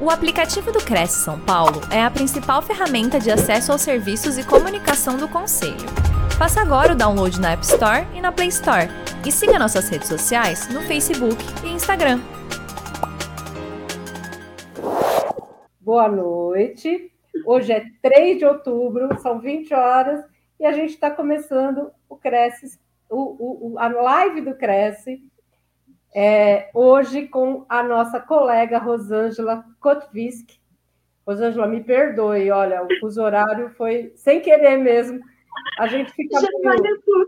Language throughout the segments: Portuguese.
O aplicativo do Cresce São Paulo é a principal ferramenta de acesso aos serviços e comunicação do Conselho. Faça agora o download na App Store e na Play Store. E siga nossas redes sociais no Facebook e Instagram. Boa noite. Hoje é 3 de outubro, são 20 horas, e a gente está começando o Cresce, o, o, a live do Cresce, é, hoje com a nossa colega Rosângela Kotvisk. Rosângela, me perdoe, olha, o fuso horário foi sem querer mesmo. A gente fica meio,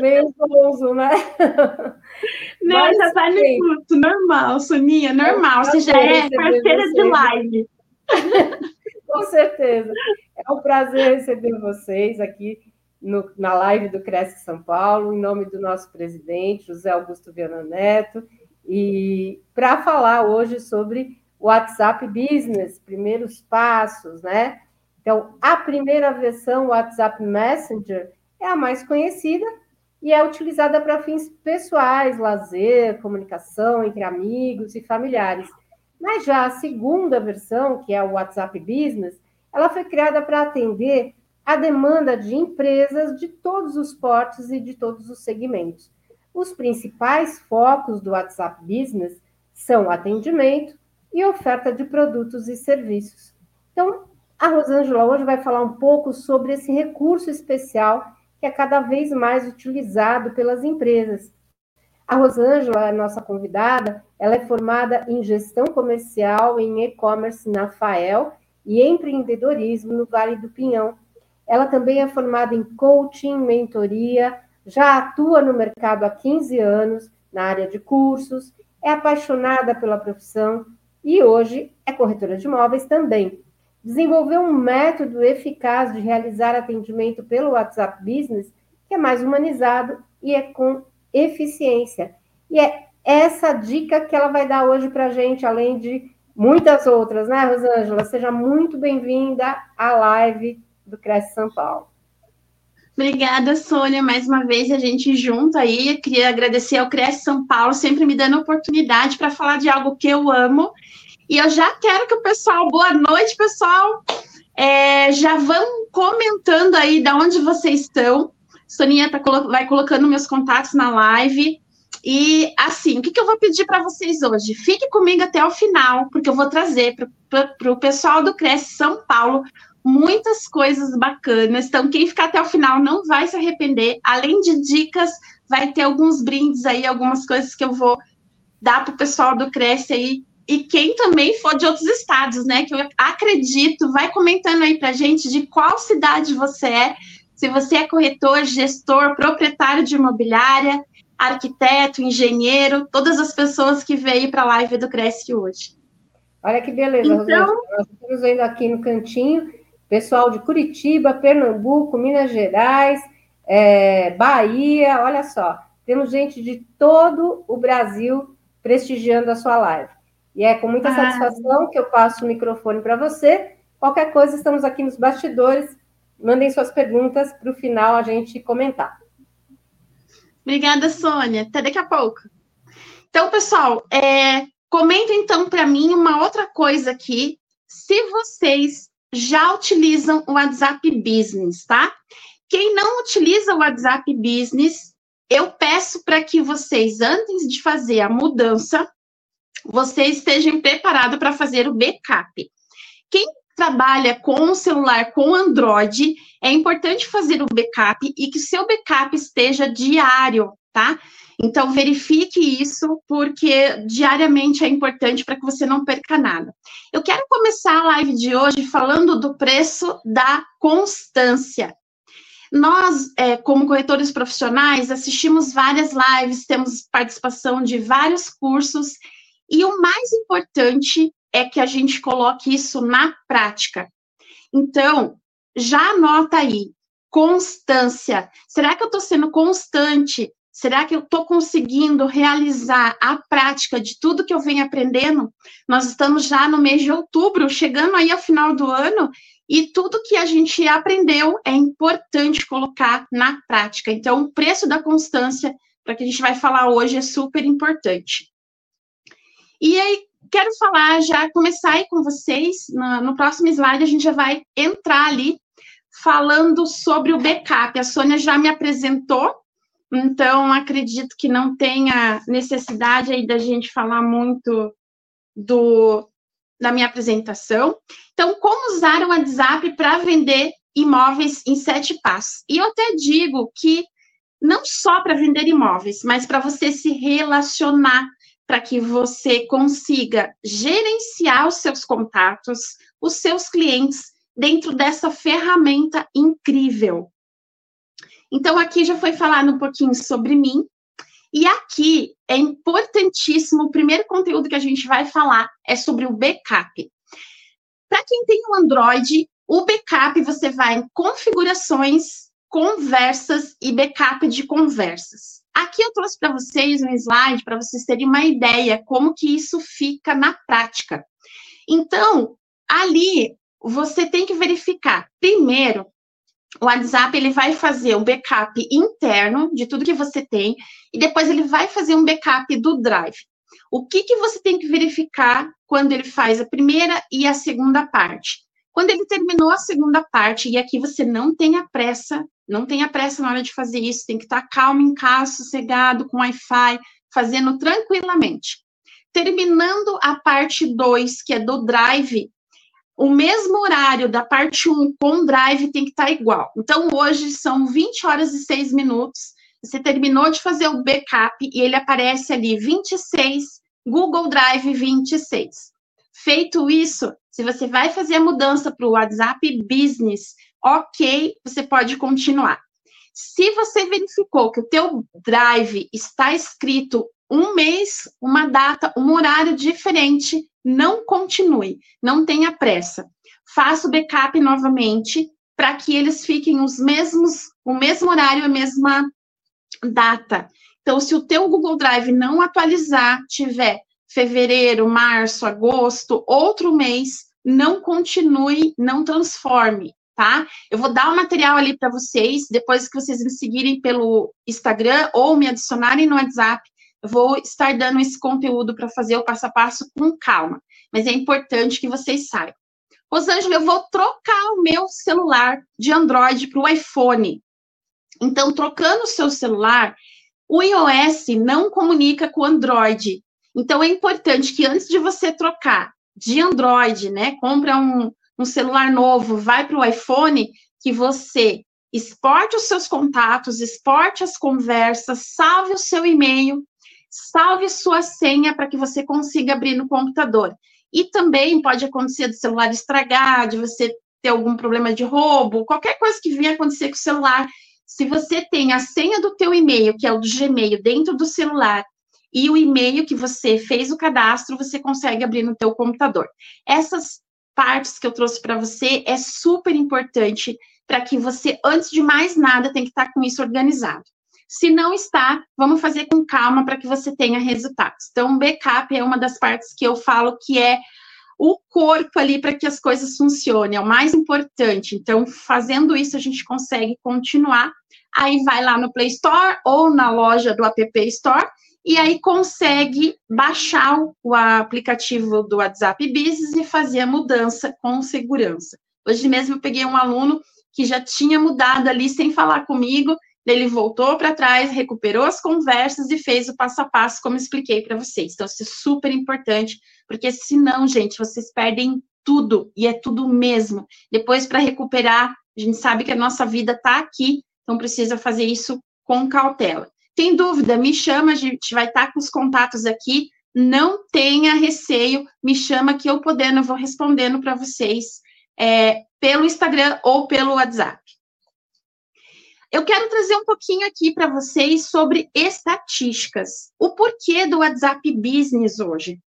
meio zonzo, né? Não, Mas, já vai no curto, normal, Soninha, normal. Você já é parceira de live. Com certeza. É um prazer receber vocês aqui no, na live do Cresce São Paulo, em nome do nosso presidente, José Augusto Viana Neto, e para falar hoje sobre WhatsApp Business, primeiros passos, né? Então, a primeira versão, WhatsApp Messenger, é a mais conhecida e é utilizada para fins pessoais, lazer, comunicação entre amigos e familiares. Mas já a segunda versão, que é o WhatsApp Business, ela foi criada para atender a demanda de empresas de todos os portes e de todos os segmentos. Os principais focos do WhatsApp Business são atendimento e oferta de produtos e serviços. Então, a Rosângela hoje vai falar um pouco sobre esse recurso especial que é cada vez mais utilizado pelas empresas. A Rosângela, nossa convidada, ela é formada em gestão comercial em e-commerce na FAEL e empreendedorismo no Vale do Pinhão, ela também é formada em coaching, mentoria, já atua no mercado há 15 anos na área de cursos, é apaixonada pela profissão e hoje é corretora de imóveis também. Desenvolveu um método eficaz de realizar atendimento pelo WhatsApp Business, que é mais humanizado e é com eficiência. E é essa dica que ela vai dar hoje para a gente, além de muitas outras, né, Rosângela? Seja muito bem-vinda à live do Cresce São Paulo. Obrigada, Sônia, mais uma vez a gente junto aí. queria agradecer ao Cresce São Paulo, sempre me dando oportunidade para falar de algo que eu amo. E eu já quero que o pessoal, boa noite, pessoal. É, já vão comentando aí de onde vocês estão. Soninha tá, vai colocando meus contatos na live. E assim, o que, que eu vou pedir para vocês hoje? Fique comigo até o final, porque eu vou trazer para o pessoal do Cresce São Paulo muitas coisas bacanas. Então, quem ficar até o final não vai se arrepender. Além de dicas, vai ter alguns brindes aí, algumas coisas que eu vou dar para o pessoal do Cresce aí. E quem também for de outros estados, né? Que eu acredito, vai comentando aí para gente de qual cidade você é. Se você é corretor, gestor, proprietário de imobiliária, arquiteto, engenheiro, todas as pessoas que veio para a live do Cresce hoje. Olha que beleza, então, Nós estamos vendo aqui no cantinho pessoal de Curitiba, Pernambuco, Minas Gerais, é, Bahia, olha só, temos gente de todo o Brasil prestigiando a sua live. E é com muita ah. satisfação que eu passo o microfone para você. Qualquer coisa, estamos aqui nos bastidores. Mandem suas perguntas para o final a gente comentar. Obrigada, Sônia. Até daqui a pouco. Então, pessoal, é, comenta então para mim uma outra coisa aqui. Se vocês já utilizam o WhatsApp Business, tá? Quem não utiliza o WhatsApp Business, eu peço para que vocês, antes de fazer a mudança, vocês estejam preparados para fazer o backup. Quem trabalha com o celular com Android, é importante fazer o backup e que o seu backup esteja diário, tá? Então, verifique isso, porque diariamente é importante para que você não perca nada. Eu quero começar a live de hoje falando do preço da constância. Nós, é, como corretores profissionais, assistimos várias lives, temos participação de vários cursos, e o mais importante é que a gente coloque isso na prática. Então, já anota aí, constância. Será que eu estou sendo constante Será que eu estou conseguindo realizar a prática de tudo que eu venho aprendendo? Nós estamos já no mês de outubro, chegando aí ao final do ano, e tudo que a gente aprendeu é importante colocar na prática. Então, o preço da constância, para que a gente vai falar hoje, é super importante. E aí, quero falar, já começar aí com vocês, no, no próximo slide a gente já vai entrar ali falando sobre o backup. A Sônia já me apresentou, então acredito que não tenha necessidade aí da gente falar muito do da minha apresentação. Então, como usar o WhatsApp para vender imóveis em sete passos? E eu até digo que não só para vender imóveis, mas para você se relacionar, para que você consiga gerenciar os seus contatos, os seus clientes dentro dessa ferramenta incrível. Então, aqui já foi falado um pouquinho sobre mim, e aqui é importantíssimo, o primeiro conteúdo que a gente vai falar é sobre o backup. Para quem tem um Android, o backup você vai em configurações, conversas e backup de conversas. Aqui eu trouxe para vocês um slide para vocês terem uma ideia como que isso fica na prática. Então, ali você tem que verificar primeiro o WhatsApp ele vai fazer um backup interno de tudo que você tem e depois ele vai fazer um backup do Drive. O que, que você tem que verificar quando ele faz a primeira e a segunda parte? Quando ele terminou a segunda parte, e aqui você não tenha pressa, não tenha pressa na hora de fazer isso, tem que estar calmo em casa, sossegado, com Wi-Fi, fazendo tranquilamente. Terminando a parte 2, que é do Drive, o mesmo horário da parte 1 com o drive tem que estar tá igual. Então, hoje são 20 horas e 6 minutos. Você terminou de fazer o backup e ele aparece ali 26, Google Drive 26. Feito isso, se você vai fazer a mudança para o WhatsApp Business, ok, você pode continuar. Se você verificou que o teu Drive está escrito um mês, uma data, um horário diferente, não continue, não tenha pressa. Faça o backup novamente para que eles fiquem os mesmos, o mesmo horário, a mesma data. Então, se o teu Google Drive não atualizar, tiver fevereiro, março, agosto, outro mês, não continue, não transforme, tá? Eu vou dar o material ali para vocês, depois que vocês me seguirem pelo Instagram ou me adicionarem no WhatsApp, vou estar dando esse conteúdo para fazer o passo a passo com calma, mas é importante que vocês saibam. Rosângela, eu vou trocar o meu celular de Android para o iPhone. Então, trocando o seu celular, o iOS não comunica com o Android. Então, é importante que antes de você trocar de Android, né, compra um, um celular novo, vai para o iPhone, que você exporte os seus contatos, exporte as conversas, salve o seu e-mail, salve sua senha para que você consiga abrir no computador. E também pode acontecer do celular estragar, de você ter algum problema de roubo, qualquer coisa que venha acontecer com o celular. Se você tem a senha do teu e-mail, que é o do Gmail, dentro do celular, e o e-mail que você fez o cadastro, você consegue abrir no teu computador. Essas partes que eu trouxe para você é super importante para que você, antes de mais nada, tem que estar com isso organizado. Se não está, vamos fazer com calma para que você tenha resultados. Então, backup é uma das partes que eu falo que é o corpo ali para que as coisas funcionem, é o mais importante. Então, fazendo isso, a gente consegue continuar. Aí vai lá no Play Store ou na loja do App Store e aí consegue baixar o aplicativo do WhatsApp Business e fazer a mudança com segurança. Hoje mesmo eu peguei um aluno que já tinha mudado ali sem falar comigo ele voltou para trás, recuperou as conversas e fez o passo a passo, como expliquei para vocês. Então, isso é super importante, porque senão, gente, vocês perdem tudo, e é tudo mesmo. Depois, para recuperar, a gente sabe que a nossa vida está aqui, então precisa fazer isso com cautela. Tem dúvida? Me chama, a gente vai estar tá com os contatos aqui. Não tenha receio, me chama que eu podendo, vou respondendo para vocês é, pelo Instagram ou pelo WhatsApp. Eu quero trazer um pouquinho aqui para vocês sobre estatísticas. O porquê do WhatsApp Business hoje.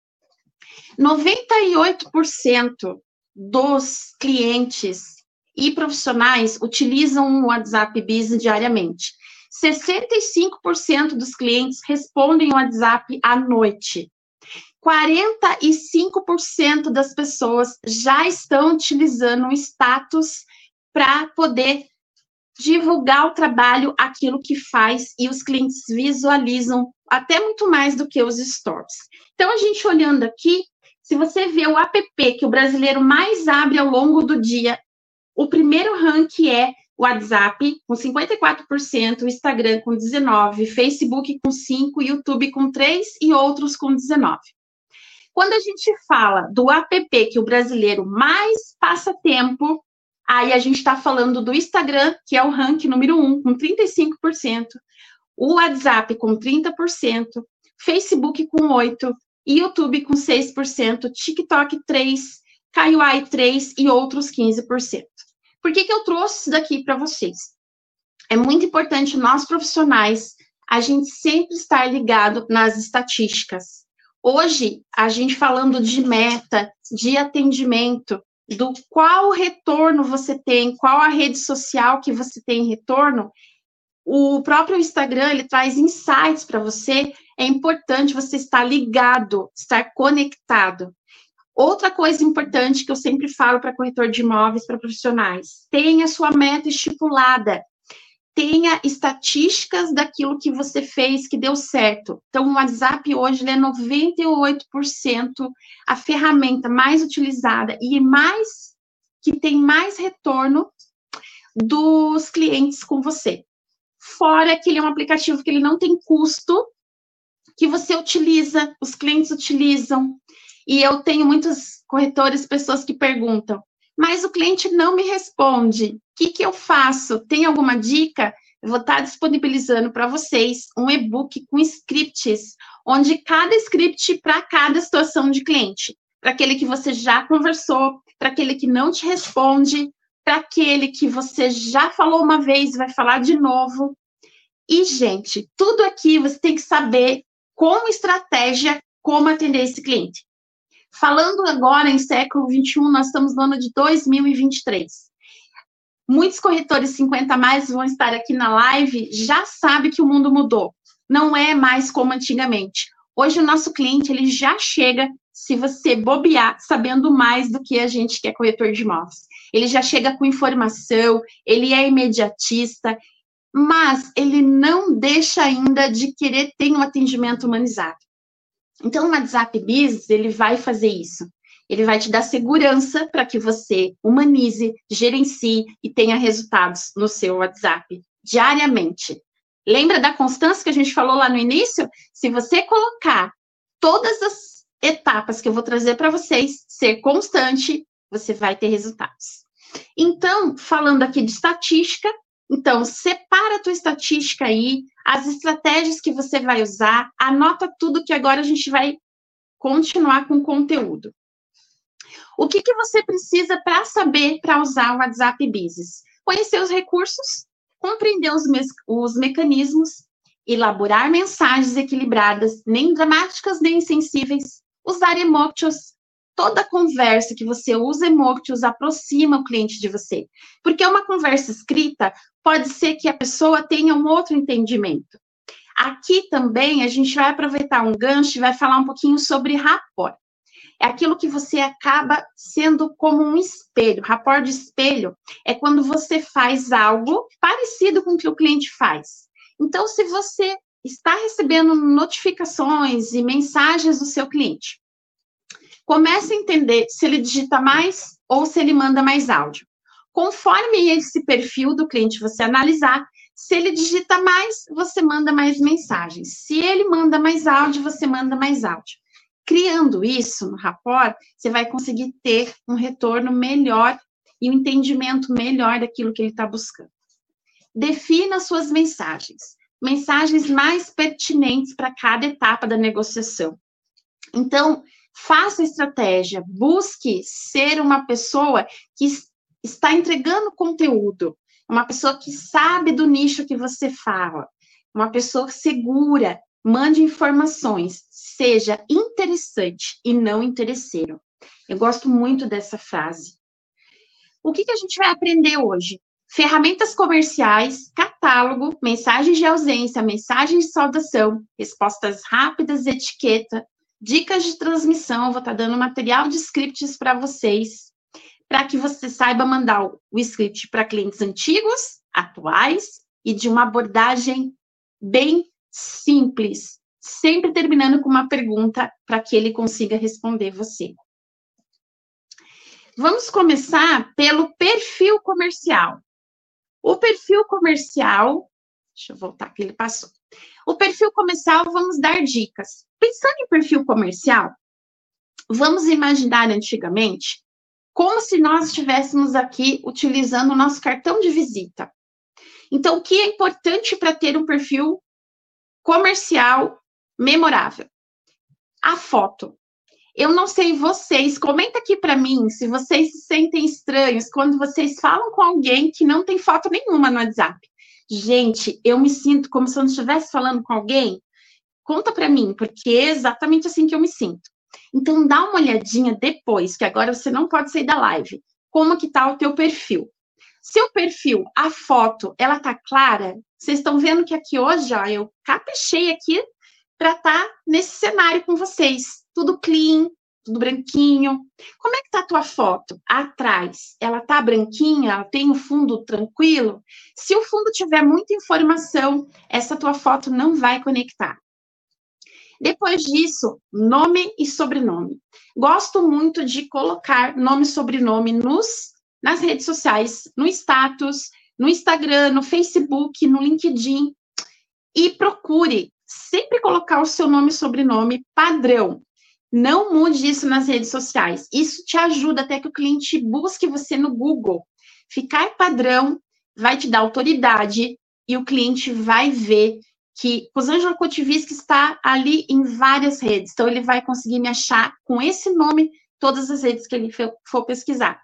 98% dos clientes e profissionais utilizam o WhatsApp Business diariamente. 65% dos clientes respondem o WhatsApp à noite. 45% das pessoas já estão utilizando o status para poder divulgar o trabalho, aquilo que faz, e os clientes visualizam até muito mais do que os stories. Então, a gente olhando aqui, se você vê o app que o brasileiro mais abre ao longo do dia, o primeiro rank é o WhatsApp com 54%, o Instagram com 19%, Facebook com 5%, YouTube com 3% e outros com 19%. Quando a gente fala do app que o brasileiro mais passa tempo, aí a gente está falando do Instagram, que é o rank número 1, com 35%, o WhatsApp com 30%, Facebook com 8%, YouTube com 6%, TikTok 3%, Kaiwai 3% e outros 15%. Por que, que eu trouxe isso daqui para vocês? É muito importante nós profissionais a gente sempre estar ligado nas estatísticas. Hoje, a gente falando de meta, de atendimento, do qual retorno você tem, qual a rede social que você tem retorno, o próprio Instagram ele traz insights para você é importante você estar ligado, estar conectado. Outra coisa importante que eu sempre falo para corretor de imóveis, para profissionais, tenha sua meta estipulada. Tenha estatísticas daquilo que você fez que deu certo. Então, o WhatsApp hoje é 98% a ferramenta mais utilizada e mais que tem mais retorno dos clientes com você. Fora que ele é um aplicativo que ele não tem custo que você utiliza, os clientes utilizam. E eu tenho muitos corretores, pessoas que perguntam, mas o cliente não me responde. O que, que eu faço? Tem alguma dica? Eu vou estar disponibilizando para vocês um e-book com scripts, onde cada script para cada situação de cliente. Para aquele que você já conversou, para aquele que não te responde, para aquele que você já falou uma vez e vai falar de novo. E, gente, tudo aqui você tem que saber como estratégia como atender esse cliente. Falando agora em século 21, nós estamos no ano de 2023. Muitos corretores 50 mais vão estar aqui na live, já sabe que o mundo mudou. Não é mais como antigamente. Hoje o nosso cliente ele já chega, se você bobear, sabendo mais do que a gente que é corretor de imóveis. Ele já chega com informação, ele é imediatista, mas ele não deixa ainda de querer ter um atendimento humanizado. Então, o WhatsApp Business, ele vai fazer isso. Ele vai te dar segurança para que você humanize, gerencie e tenha resultados no seu WhatsApp diariamente. Lembra da constância que a gente falou lá no início? Se você colocar todas as etapas que eu vou trazer para vocês, ser constante, você vai ter resultados. Então, falando aqui de estatística, então, separa a tua estatística aí, as estratégias que você vai usar, anota tudo que agora a gente vai continuar com o conteúdo. O que, que você precisa para saber para usar o WhatsApp Business? Conhecer os recursos, compreender os, me os mecanismos, elaborar mensagens equilibradas, nem dramáticas nem insensíveis, usar emotions, toda conversa que você usa emoticons aproxima o cliente de você. Porque uma conversa escrita pode ser que a pessoa tenha um outro entendimento. Aqui também a gente vai aproveitar um gancho e vai falar um pouquinho sobre rapport. É aquilo que você acaba sendo como um espelho. Rapport de espelho é quando você faz algo parecido com o que o cliente faz. Então, se você está recebendo notificações e mensagens do seu cliente, Comece a entender se ele digita mais ou se ele manda mais áudio. Conforme esse perfil do cliente você analisar, se ele digita mais, você manda mais mensagens. Se ele manda mais áudio, você manda mais áudio. Criando isso no rapport, você vai conseguir ter um retorno melhor e um entendimento melhor daquilo que ele está buscando. Defina suas mensagens. Mensagens mais pertinentes para cada etapa da negociação. Então, faça estratégia, busque ser uma pessoa que está entregando conteúdo, uma pessoa que sabe do nicho que você fala, uma pessoa segura, mande informações, seja interessante e não interesseiro. Eu gosto muito dessa frase. O que, que a gente vai aprender hoje? Ferramentas comerciais, catálogo, mensagens de ausência, mensagens de saudação, respostas rápidas, etiqueta, dicas de transmissão, vou estar tá dando material de scripts para vocês, para que você saiba mandar o, script para clientes antigos, atuais e de uma abordagem bem simples, sempre terminando com uma pergunta para que ele consiga responder você. Vamos começar pelo perfil comercial. O perfil comercial, deixa eu voltar que ele passou. O perfil comercial, vamos dar dicas. Pensando em perfil comercial, vamos imaginar antigamente como se nós estivéssemos aqui utilizando o nosso cartão de visita. Então, o que é importante para ter um perfil comercial memorável? A foto. Eu não sei vocês, comenta aqui para mim se vocês se sentem estranhos quando vocês falam com alguém que não tem foto nenhuma no WhatsApp. Gente, eu me sinto como se eu não estivesse falando com alguém. Conta para mim, porque é exatamente assim que eu me sinto. Então dá uma olhadinha depois, que agora você não pode sair da live. Como que tá o teu perfil? Seu perfil, a foto, ela tá clara? Vocês estão vendo que aqui hoje, ó, eu caprichei aqui para estar tá nesse cenário com vocês tudo clean, tudo branquinho. Como é que tá a tua foto? Atrás, ela tá branquinha, ela tem o fundo tranquilo? Se o fundo tiver muita informação, essa tua foto não vai conectar. Depois disso, nome e sobrenome. Gosto muito de colocar nome e sobrenome nos, nas redes sociais, no status, no Instagram, no Facebook, no LinkedIn. E procure sempre colocar o seu nome e sobrenome padrão. Não mude isso nas redes sociais. Isso te ajuda até que o cliente busque você no Google. Ficar padrão vai te dar autoridade e o cliente vai ver que Rosângela Kotiviski está ali em várias redes. Então, ele vai conseguir me achar com esse nome todas as redes que ele for pesquisar.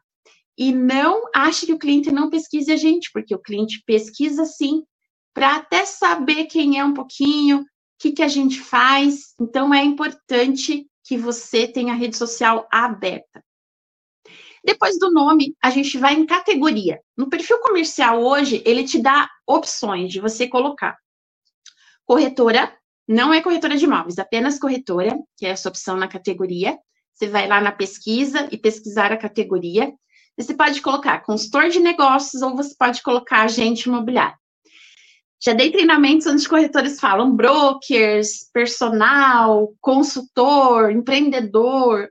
E não ache que o cliente não pesquise a gente, porque o cliente pesquisa sim, para até saber quem é um pouquinho, o que, que a gente faz. Então, é importante que você tenha a rede social aberta. Depois do nome, a gente vai em categoria. No perfil comercial hoje, ele te dá opções de você colocar corretora, não é corretora de imóveis, apenas corretora, que é essa opção na categoria. Você vai lá na pesquisa e pesquisar a categoria. Você pode colocar consultor de negócios ou você pode colocar agente imobiliário. Já dei treinamentos onde corretores falam brokers, personal, consultor, empreendedor.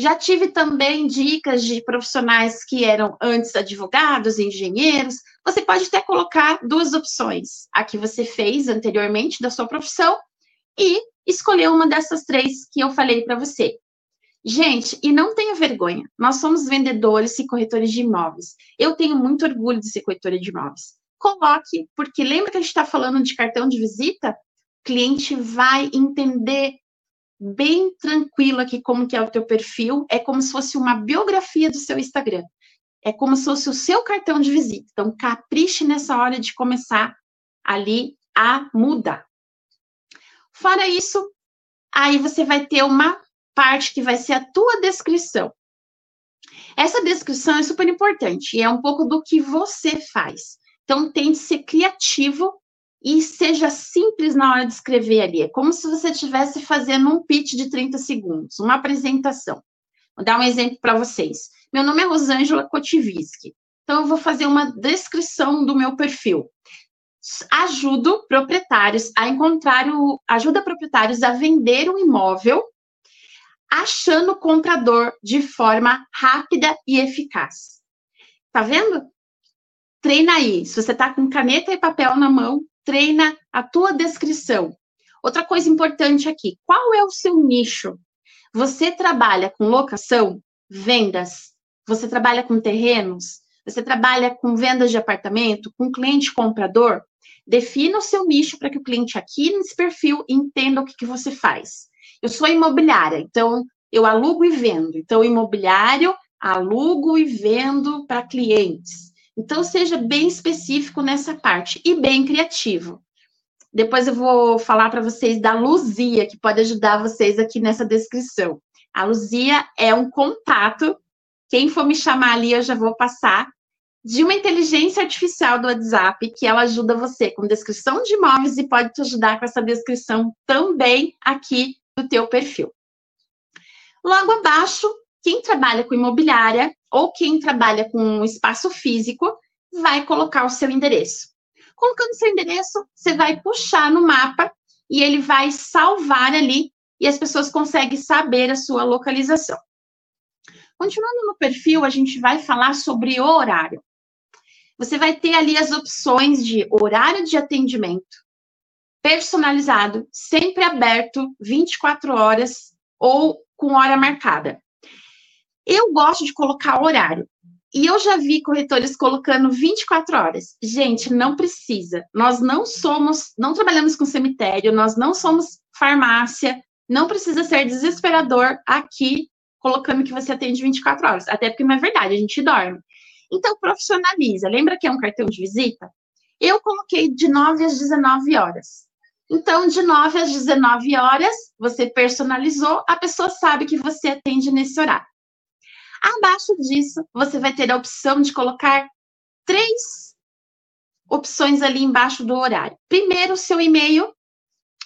Já tive também dicas de profissionais que eram antes advogados, engenheiros. Você pode até colocar duas opções: a que você fez anteriormente da sua profissão e escolher uma dessas três que eu falei para você. Gente, e não tenha vergonha, nós somos vendedores e corretores de imóveis. Eu tenho muito orgulho de ser corretora de imóveis coloque, porque lembra que a gente está falando de cartão de visita? O cliente vai entender bem tranquilo aqui como que é o teu perfil, é como se fosse uma biografia do seu Instagram. É como se fosse o seu cartão de visita. Então, capriche nessa hora de começar ali a mudar. Fora isso, aí você vai ter uma parte que vai ser a tua descrição. Essa descrição é super importante e é um pouco do que você faz. Então, tente ser criativo e seja simples na hora de escrever ali. É como se você estivesse fazendo um pitch de 30 segundos, uma apresentação. Vou dar um exemplo para vocês. Meu nome é Rosângela Kotiviski. Então, eu vou fazer uma descrição do meu perfil. Ajudo proprietários a encontrar o. Ajuda proprietários a vender um imóvel achando o comprador de forma rápida e eficaz. Tá vendo? treina aí. Se você está com caneta e papel na mão, treina a tua descrição. Outra coisa importante aqui, qual é o seu nicho? Você trabalha com locação, vendas, você trabalha com terrenos, você trabalha com vendas de apartamento, com cliente comprador? Defina o seu nicho para que o cliente aqui nesse perfil entenda o que, que você faz. Eu sou imobiliária, então eu alugo e vendo. Então, imobiliário, alugo e vendo para clientes. Então, seja bem específico nessa parte e bem criativo. Depois eu vou falar para vocês da Luzia, que pode ajudar vocês aqui nessa descrição. A Luzia é um contato, quem for me chamar ali, eu já vou passar, de uma inteligência artificial do WhatsApp, que ela ajuda você com descrição de imóveis e pode te ajudar com essa descrição também aqui do teu perfil. Logo abaixo, quem trabalha com imobiliária ou quem trabalha com espaço físico vai colocar o seu endereço. Colocando seu endereço, você vai puxar no mapa e ele vai salvar ali e as pessoas conseguem saber a sua localização. Continuando no perfil, a gente vai falar sobre o horário. Você vai ter ali as opções de horário de atendimento, personalizado, sempre aberto, 24 horas ou com hora marcada. Eu gosto de colocar horário. E eu já vi corretores colocando 24 horas. Gente, não precisa. Nós não somos, não trabalhamos com cemitério, nós não somos farmácia, não precisa ser desesperador aqui colocando que você atende 24 horas. Até porque não é verdade, a gente dorme. Então, profissionaliza. Lembra que é um cartão de visita? Eu coloquei de 9 às 19 horas. Então, de 9 às 19 horas, você personalizou, a pessoa sabe que você atende nesse horário. Abaixo disso, você vai ter a opção de colocar três opções ali embaixo do horário. Primeiro, seu e-mail.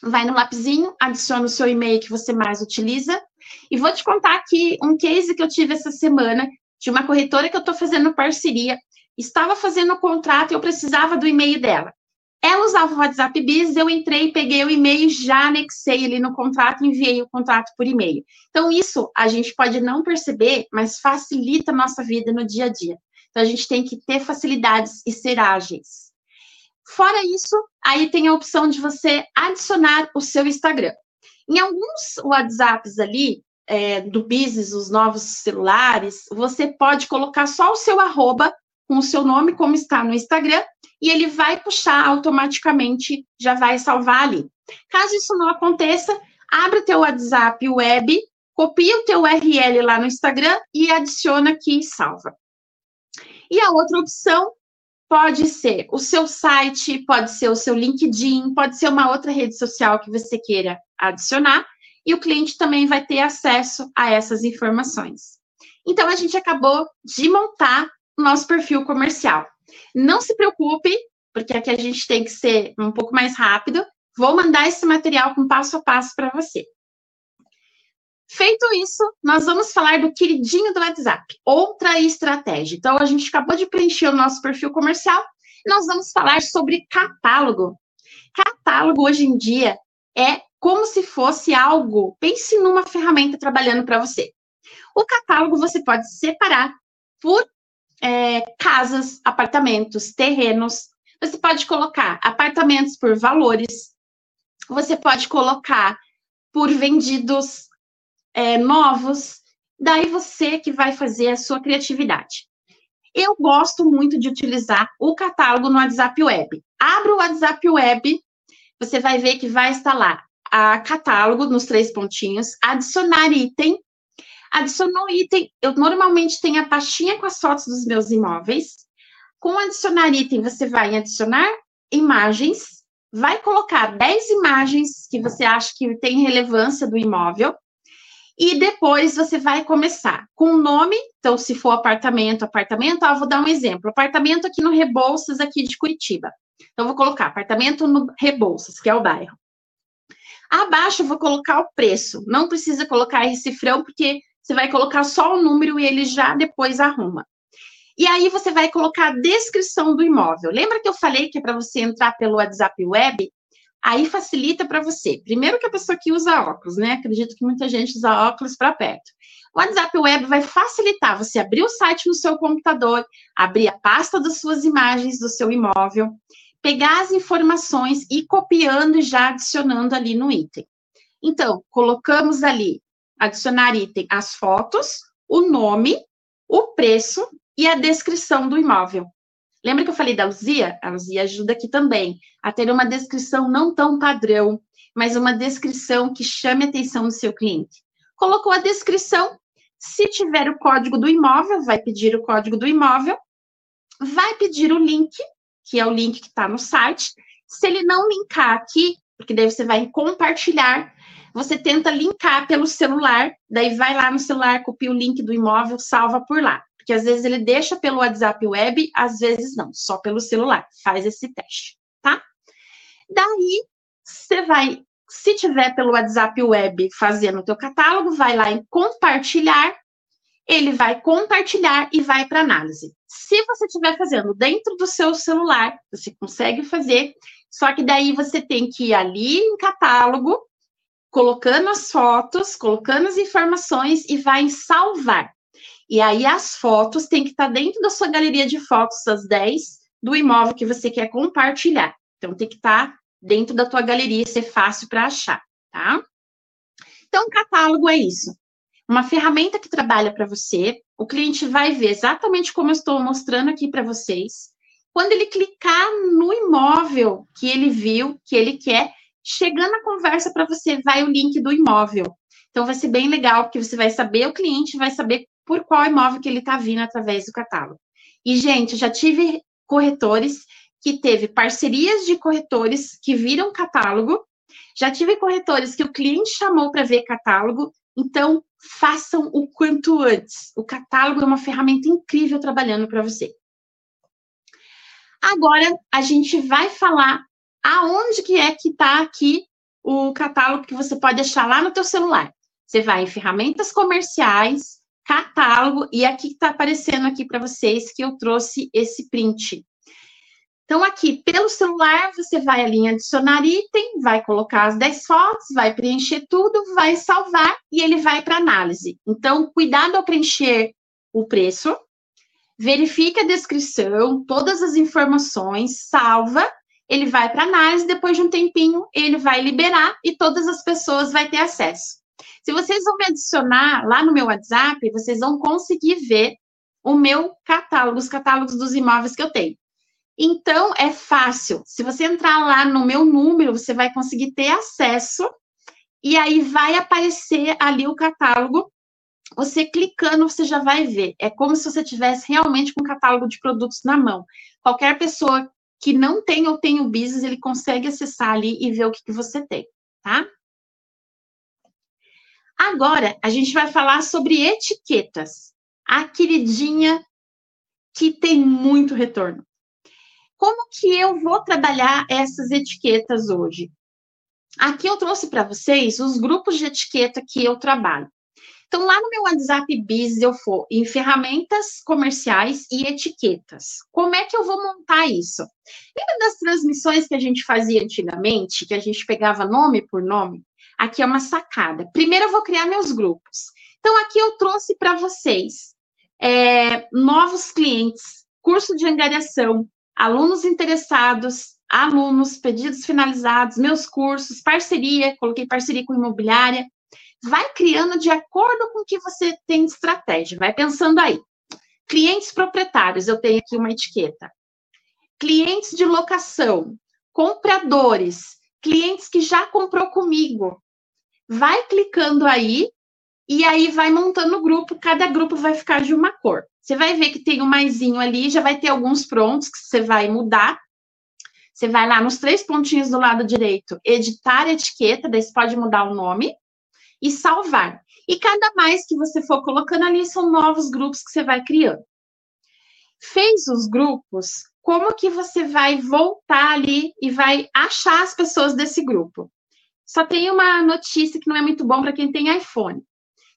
Vai no lapisinho, adiciona o seu e-mail que você mais utiliza. E vou te contar aqui um case que eu tive essa semana de uma corretora que eu estou fazendo parceria. Estava fazendo o contrato e eu precisava do e-mail dela. Ela usava o WhatsApp Business, eu entrei, peguei o e-mail, já anexei ali no contrato, enviei o contrato por e-mail. Então, isso a gente pode não perceber, mas facilita a nossa vida no dia a dia. Então, a gente tem que ter facilidades e ser ágeis. Fora isso, aí tem a opção de você adicionar o seu Instagram. Em alguns WhatsApps ali, é, do business, os novos celulares, você pode colocar só o seu arroba com o seu nome, como está no Instagram, e ele vai puxar automaticamente, já vai salvar ali. Caso isso não aconteça, abre o teu WhatsApp web, copia o teu URL lá no Instagram e adiciona aqui e salva. E a outra opção pode ser o seu site, pode ser o seu LinkedIn, pode ser uma outra rede social que você queira adicionar, e o cliente também vai ter acesso a essas informações. Então, a gente acabou de montar nosso perfil comercial. Não se preocupe, porque aqui a gente tem que ser um pouco mais rápido. Vou mandar esse material com passo a passo para você. Feito isso, nós vamos falar do queridinho do WhatsApp, outra estratégia. Então, a gente acabou de preencher o nosso perfil comercial, nós vamos falar sobre catálogo. Catálogo, hoje em dia, é como se fosse algo, pense numa ferramenta trabalhando para você. O catálogo você pode separar por é, casas, apartamentos, terrenos. Você pode colocar apartamentos por valores. Você pode colocar por vendidos é, novos. Daí você que vai fazer a sua criatividade. Eu gosto muito de utilizar o catálogo no WhatsApp Web. Abra o WhatsApp Web, você vai ver que vai estar lá a catálogo nos três pontinhos, adicionar item, Adicionou item, eu normalmente tenho a pastinha com as fotos dos meus imóveis. Com adicionar item, você vai adicionar imagens, vai colocar 10 imagens que você acha que tem relevância do imóvel, e depois você vai começar com o nome, então se for apartamento, apartamento, ó, vou dar um exemplo, apartamento aqui no Rebouças, aqui de Curitiba. Então, vou colocar apartamento no Rebouças, que é o bairro. Abaixo, eu vou colocar o preço. Não precisa colocar esse porque você vai colocar só o número e ele já depois arruma. E aí você vai colocar a descrição do imóvel. Lembra que eu falei que é para você entrar pelo WhatsApp Web? Aí facilita para você. Primeiro que a pessoa que usa óculos, né? Acredito que muita gente usa óculos para perto. O WhatsApp Web vai facilitar você abrir o site no seu computador, abrir a pasta das suas imagens do seu imóvel, pegar as informações e copiando e já adicionando ali no item. Então, colocamos ali adicionar item as fotos, o nome, o preço e a descrição do imóvel. Lembra que eu falei da Luzia? A Luzia ajuda aqui também a ter uma descrição não tão padrão, mas uma descrição que chame a atenção do seu cliente. Colocou a descrição, se tiver o código do imóvel, vai pedir o código do imóvel, vai pedir o link, que é o link que está no site. Se ele não linkar aqui, porque daí você vai compartilhar, você tenta linkar pelo celular, daí vai lá no celular, copia o link do imóvel, salva por lá. Porque às vezes ele deixa pelo WhatsApp web, às vezes não, só pelo celular. Faz esse teste, tá? Daí, você vai, se tiver pelo WhatsApp web fazendo o teu catálogo, vai lá em compartilhar, ele vai compartilhar e vai para análise. Se você estiver fazendo dentro do seu celular, você consegue fazer. Só que daí você tem que ir ali em catálogo, colocando as fotos, colocando as informações e vai em salvar. E aí as fotos têm que estar dentro da sua galeria de fotos, as 10 do imóvel que você quer compartilhar. Então tem que estar dentro da tua galeria, ser fácil para achar, tá? Então, catálogo é isso. Uma ferramenta que trabalha para você, o cliente vai ver exatamente como eu estou mostrando aqui para vocês. Quando ele clicar no imóvel que ele viu, que ele quer, chegando a conversa para você, vai o link do imóvel. Então, vai ser bem legal, porque você vai saber, o cliente vai saber por qual imóvel que ele está vindo através do catálogo. E, gente, já tive corretores que teve parcerias de corretores que viram catálogo, já tive corretores que o cliente chamou para ver catálogo, então façam o quanto antes. O catálogo é uma ferramenta incrível trabalhando para você. Agora a gente vai falar aonde que é que está aqui o catálogo que você pode achar lá no teu celular. Você vai em ferramentas comerciais, catálogo, e aqui está aparecendo aqui para vocês que eu trouxe esse print. Então, aqui, pelo celular, você vai ali em adicionar item, vai colocar as 10 fotos, vai preencher tudo, vai salvar e ele vai para análise. Então, cuidado ao preencher o preço, verifique a descrição, todas as informações, salva, ele vai para análise, depois de um tempinho, ele vai liberar e todas as pessoas vão ter acesso. Se vocês vão me adicionar lá no meu WhatsApp, vocês vão conseguir ver o meu catálogo, os catálogos dos imóveis que eu tenho. Então, é fácil. Se você entrar lá no meu número, você vai conseguir ter acesso e aí vai aparecer ali o catálogo. Você clicando, você já vai ver. É como se você tivesse realmente com um catálogo de produtos na mão. Qualquer pessoa que não tem ou tem o business, ele consegue acessar ali e ver o que, que você tem, tá? Agora, a gente vai falar sobre etiquetas. A queridinha que tem muito retorno. Como que eu vou trabalhar essas etiquetas hoje? Aqui eu trouxe para vocês os grupos de etiqueta que eu trabalho. Então, lá no meu WhatsApp Biz, eu for em ferramentas comerciais e etiquetas. Como é que eu vou montar isso? Lembra das transmissões que a gente fazia antigamente, que a gente pegava nome por nome? Aqui é uma sacada. Primeiro, eu vou criar meus grupos. Então, aqui eu trouxe para vocês é, novos clientes, curso de angariação, alunos interessados, alunos, pedidos finalizados, meus cursos, parceria, coloquei parceria com imobiliária. Vai criando de acordo com o que você tem de estratégia, vai pensando aí. Clientes proprietários, eu tenho aqui uma etiqueta. Clientes de locação, compradores, clientes que já comprou comigo. Vai clicando aí e aí vai montando o grupo, cada grupo vai ficar de uma cor. Você vai ver que tem um maisinho ali, já vai ter alguns prontos que você vai mudar. Você vai lá nos três pontinhos do lado direito, editar etiqueta, daí você pode mudar o nome e salvar. E cada mais que você for colocando ali são novos grupos que você vai criando. Fez os grupos, como que você vai voltar ali e vai achar as pessoas desse grupo? Só tem uma notícia que não é muito bom para quem tem iPhone.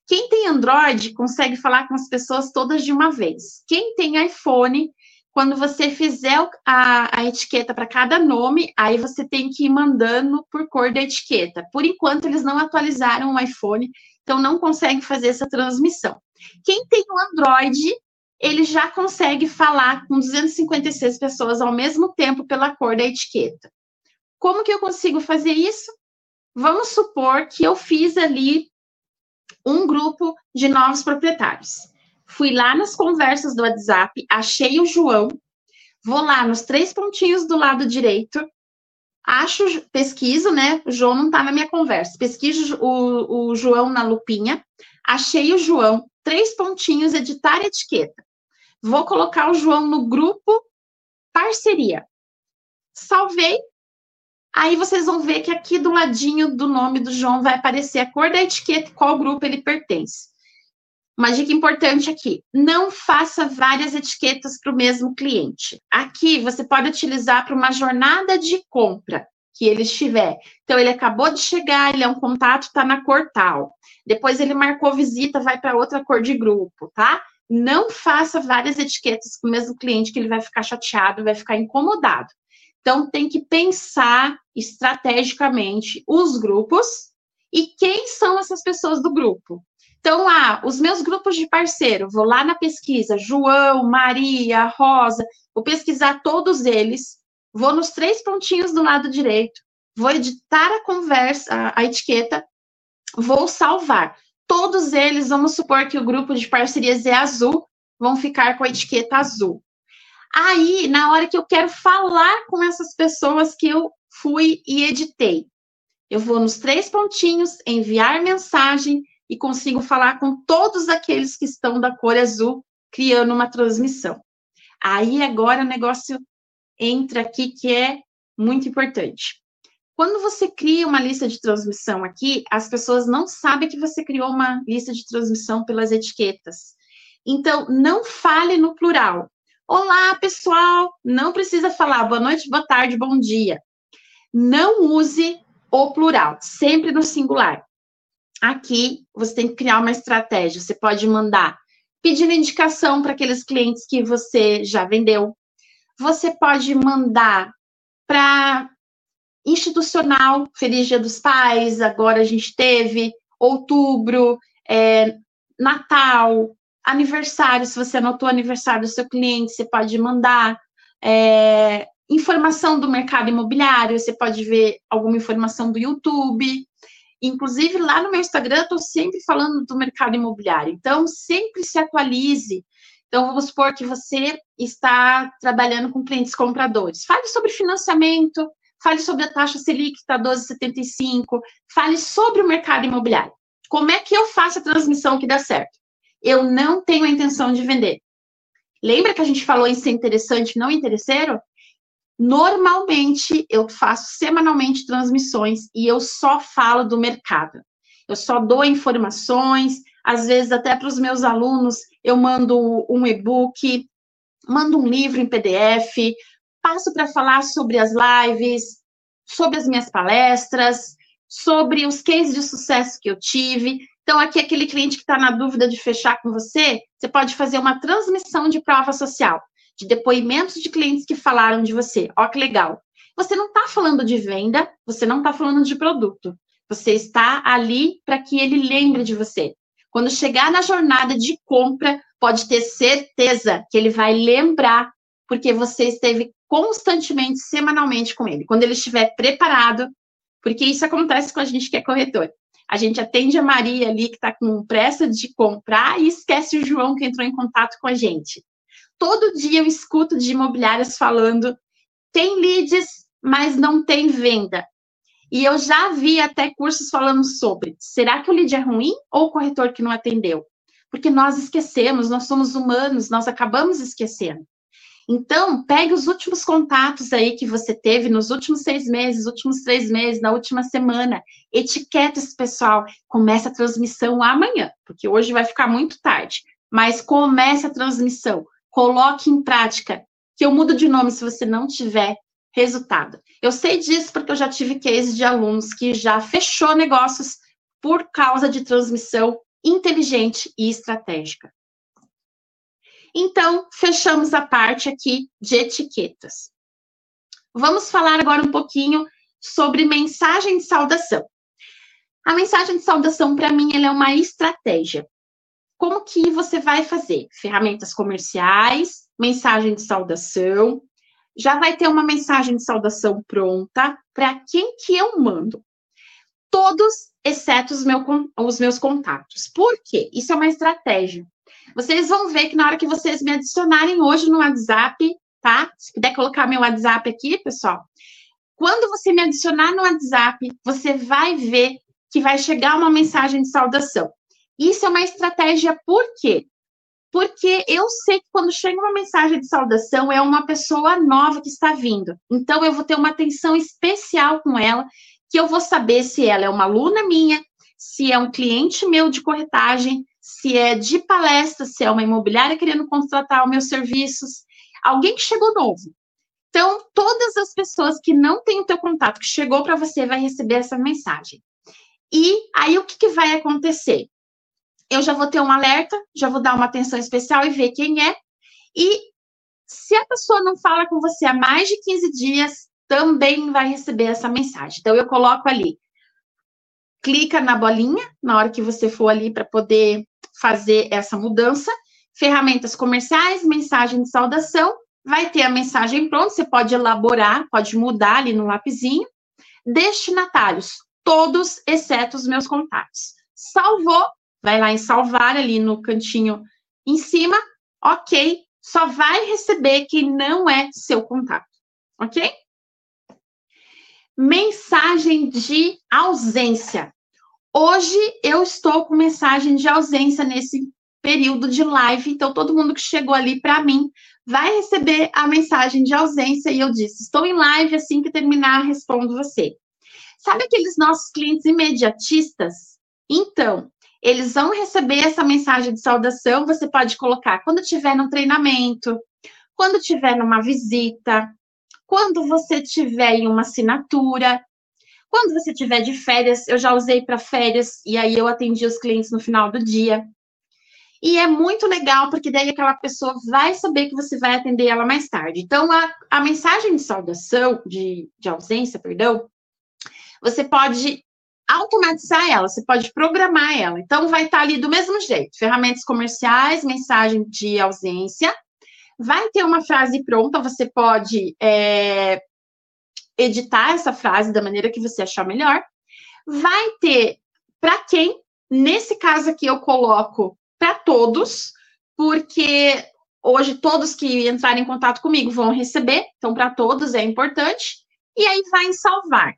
Quem tem Android consegue falar com as pessoas todas de uma vez. Quem tem iPhone, quando você fizer a, a etiqueta para cada nome, aí você tem que ir mandando por cor da etiqueta. Por enquanto, eles não atualizaram o iPhone, então não consegue fazer essa transmissão. Quem tem o Android, ele já consegue falar com 256 pessoas ao mesmo tempo pela cor da etiqueta. Como que eu consigo fazer isso? Vamos supor que eu fiz ali um grupo de novos proprietários. Fui lá nas conversas do WhatsApp, achei o João, vou lá nos três pontinhos do lado direito, acho, pesquiso, né? O João não está na minha conversa. Pesquiso o, o João na lupinha, achei o João, três pontinhos, editar etiqueta. Vou colocar o João no grupo parceria. Salvei, Aí vocês vão ver que aqui do ladinho do nome do João vai aparecer a cor da etiqueta e qual grupo ele pertence. Uma dica importante aqui: não faça várias etiquetas para o mesmo cliente. Aqui você pode utilizar para uma jornada de compra que ele estiver. Então, ele acabou de chegar, ele é um contato, está na cor tal. Depois ele marcou visita, vai para outra cor de grupo, tá? Não faça várias etiquetas para o mesmo cliente, que ele vai ficar chateado, vai ficar incomodado. Então, tem que pensar estrategicamente os grupos e quem são essas pessoas do grupo. Então, lá, os meus grupos de parceiro, vou lá na pesquisa, João, Maria, Rosa, vou pesquisar todos eles, vou nos três pontinhos do lado direito, vou editar a conversa, a, a etiqueta, vou salvar. Todos eles, vamos supor que o grupo de parcerias é azul, vão ficar com a etiqueta azul. Aí, na hora que eu quero falar com essas pessoas que eu fui e editei, eu vou nos três pontinhos, enviar mensagem e consigo falar com todos aqueles que estão da cor azul, criando uma transmissão. Aí agora o negócio entra aqui que é muito importante. Quando você cria uma lista de transmissão aqui, as pessoas não sabem que você criou uma lista de transmissão pelas etiquetas. Então, não fale no plural. Olá, pessoal. Não precisa falar boa noite, boa tarde, bom dia. Não use o plural, sempre no singular. Aqui você tem que criar uma estratégia. Você pode mandar pedindo indicação para aqueles clientes que você já vendeu. Você pode mandar para institucional, Feliz Dia dos Pais, agora a gente teve, outubro, é, Natal, aniversário, se você anotou aniversário do seu cliente, você pode mandar. É, informação do mercado imobiliário, você pode ver alguma informação do YouTube. Inclusive, lá no meu Instagram, eu estou sempre falando do mercado imobiliário. Então, sempre se atualize. Então, vamos supor que você está trabalhando com clientes compradores. Fale sobre financiamento, fale sobre a taxa Selic, que está 12,75, fale sobre o mercado imobiliário. Como é que eu faço a transmissão que dá certo? eu não tenho a intenção de vender. Lembra que a gente falou em ser interessante, não interesseiro? Normalmente eu faço semanalmente transmissões e eu só falo do mercado. Eu só dou informações, às vezes até para os meus alunos eu mando um e-book, mando um livro em PDF, passo para falar sobre as lives, sobre as minhas palestras, sobre os cases de sucesso que eu tive. Então, aqui, aquele cliente que está na dúvida de fechar com você, você pode fazer uma transmissão de prova social, de depoimentos de clientes que falaram de você. Ó, que legal. Você não está falando de venda, você não está falando de produto. Você está ali para que ele lembre de você. Quando chegar na jornada de compra, pode ter certeza que ele vai lembrar, porque você esteve constantemente, semanalmente com ele. Quando ele estiver preparado, porque isso acontece com a gente que é corretor a gente atende a Maria ali, que está com pressa de comprar, e esquece o João que entrou em contato com a gente. Todo dia eu escuto de imobiliárias falando: tem leads, mas não tem venda. E eu já vi até cursos falando sobre: será que o lead é ruim ou o corretor que não atendeu? Porque nós esquecemos, nós somos humanos, nós acabamos esquecendo. Então, pegue os últimos contatos aí que você teve nos últimos seis meses, últimos três meses, na última semana, etiqueta esse pessoal, começa a transmissão amanhã, porque hoje vai ficar muito tarde, mas comece a transmissão, coloque em prática, que eu mudo de nome se você não tiver resultado. Eu sei disso porque eu já tive cases de alunos que já fechou negócios por causa de transmissão inteligente e estratégica. Então, fechamos a parte aqui de etiquetas. Vamos falar agora um pouquinho sobre mensagem de saudação. A mensagem de saudação, para mim, ela é uma estratégia. Como que você vai fazer? Ferramentas comerciais, mensagem de saudação. Já vai ter uma mensagem de saudação pronta para quem que eu mando. Todos, exceto os, meu, os meus contatos. Por quê? Isso é uma estratégia. Vocês vão ver que na hora que vocês me adicionarem hoje no WhatsApp, tá? Se puder colocar meu WhatsApp aqui, pessoal. Quando você me adicionar no WhatsApp, você vai ver que vai chegar uma mensagem de saudação. Isso é uma estratégia por quê? Porque eu sei que quando chega uma mensagem de saudação é uma pessoa nova que está vindo. Então eu vou ter uma atenção especial com ela, que eu vou saber se ela é uma aluna minha, se é um cliente meu de corretagem, se é de palestra, se é uma imobiliária querendo contratar os meus serviços, alguém que chegou novo. Então, todas as pessoas que não têm o teu contato, que chegou para você, vai receber essa mensagem. E aí, o que, que vai acontecer? Eu já vou ter um alerta, já vou dar uma atenção especial e ver quem é. E se a pessoa não fala com você há mais de 15 dias, também vai receber essa mensagem. Então, eu coloco ali, clica na bolinha, na hora que você for ali para poder fazer essa mudança, ferramentas comerciais, mensagem de saudação, vai ter a mensagem pronta, você pode elaborar, pode mudar ali no lapisinho, destinatários, todos exceto os meus contatos. Salvou, vai lá em salvar ali no cantinho em cima, ok, só vai receber quem não é seu contato, ok? Mensagem de ausência. Hoje eu estou com mensagem de ausência nesse período de live, então todo mundo que chegou ali para mim vai receber a mensagem de ausência e eu disse: estou em live, assim que terminar, respondo você. Sabe aqueles nossos clientes imediatistas? Então, eles vão receber essa mensagem de saudação. Você pode colocar quando estiver no treinamento, quando estiver numa visita, quando você tiver em uma assinatura, quando você tiver de férias. Eu já usei para férias e aí eu atendi os clientes no final do dia. E é muito legal, porque daí aquela pessoa vai saber que você vai atender ela mais tarde. Então, a, a mensagem de saudação, de, de ausência, perdão, você pode automatizar ela, você pode programar ela. Então, vai estar ali do mesmo jeito: ferramentas comerciais, mensagem de ausência. Vai ter uma frase pronta, você pode é, editar essa frase da maneira que você achar melhor. Vai ter para quem, nesse caso aqui, eu coloco para todos, porque hoje todos que entrarem em contato comigo vão receber, então para todos é importante, e aí vai em salvar.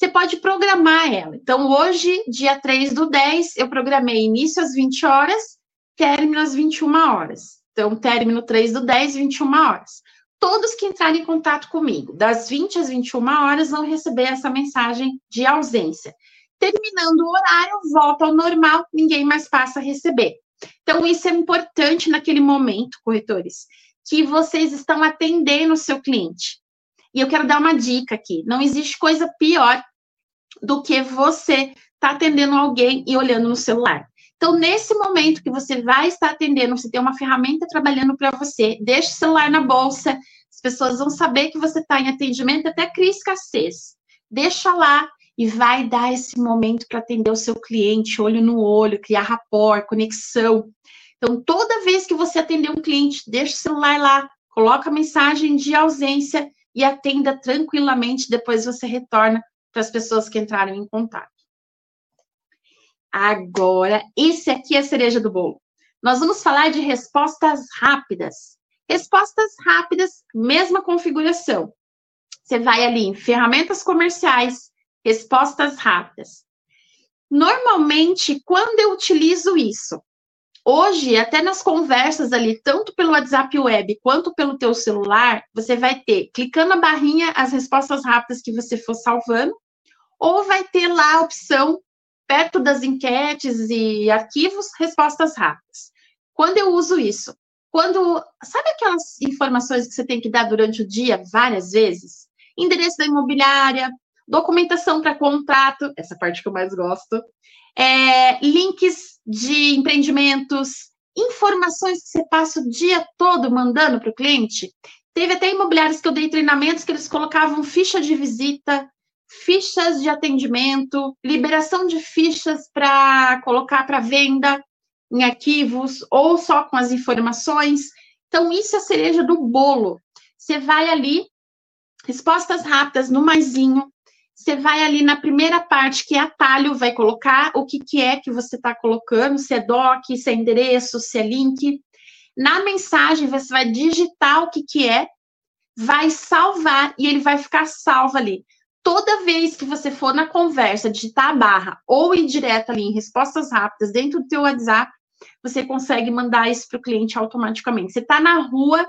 Você pode programar ela. Então, hoje, dia 3 do 10, eu programei início às 20 horas, término às 21 horas. Então, término 3 do 10, 21 horas. Todos que entrarem em contato comigo, das 20 às 21 horas, vão receber essa mensagem de ausência. Terminando o horário, volta ao normal, ninguém mais passa a receber. Então, isso é importante naquele momento, corretores, que vocês estão atendendo o seu cliente. E eu quero dar uma dica aqui: não existe coisa pior do que você estar tá atendendo alguém e olhando no celular. Então, nesse momento que você vai estar atendendo, você tem uma ferramenta trabalhando para você, deixa o celular na bolsa, as pessoas vão saber que você está em atendimento, até cria escassez. Deixa lá, e vai dar esse momento para atender o seu cliente, olho no olho, criar rapport, conexão. Então, toda vez que você atender um cliente, deixa o celular lá, coloca a mensagem de ausência e atenda tranquilamente, depois você retorna para as pessoas que entraram em contato. Agora, esse aqui é a cereja do bolo. Nós vamos falar de respostas rápidas. Respostas rápidas, mesma configuração. Você vai ali em ferramentas comerciais, respostas rápidas. Normalmente, quando eu utilizo isso, hoje, até nas conversas ali, tanto pelo WhatsApp web quanto pelo teu celular, você vai ter, clicando na barrinha, as respostas rápidas que você for salvando, ou vai ter lá a opção, perto das enquetes e arquivos, respostas rápidas. Quando eu uso isso? Quando, sabe aquelas informações que você tem que dar durante o dia várias vezes? Endereço da imobiliária, documentação para contrato, essa parte que eu mais gosto, é, links de empreendimentos, informações que você passa o dia todo mandando para o cliente. Teve até imobiliários que eu dei treinamentos que eles colocavam ficha de visita, fichas de atendimento, liberação de fichas para colocar para venda em arquivos ou só com as informações. Então, isso é a cereja do bolo. Você vai ali, respostas rápidas no maisinho, você vai ali na primeira parte, que é atalho, vai colocar o que, que é que você está colocando, se é doc, se é endereço, se é link. Na mensagem, você vai digitar o que, que é, vai salvar e ele vai ficar salvo ali. Toda vez que você for na conversa, digitar a barra ou ir direto ali em respostas rápidas dentro do teu WhatsApp, você consegue mandar isso para o cliente automaticamente. Você está na rua,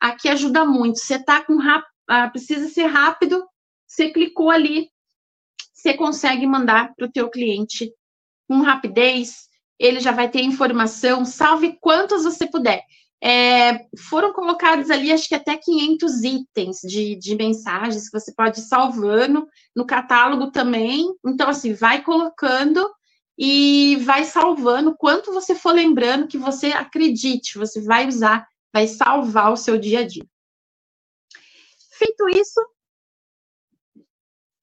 aqui ajuda muito. Você está com ah, precisa ser rápido, você clicou ali, você consegue mandar para o teu cliente com rapidez, ele já vai ter informação, salve quantos você puder. É, foram colocados ali, acho que até 500 itens de, de mensagens que você pode ir salvando no catálogo também. Então, assim, vai colocando e vai salvando quanto você for lembrando que você acredite, você vai usar, vai salvar o seu dia a dia. Feito isso,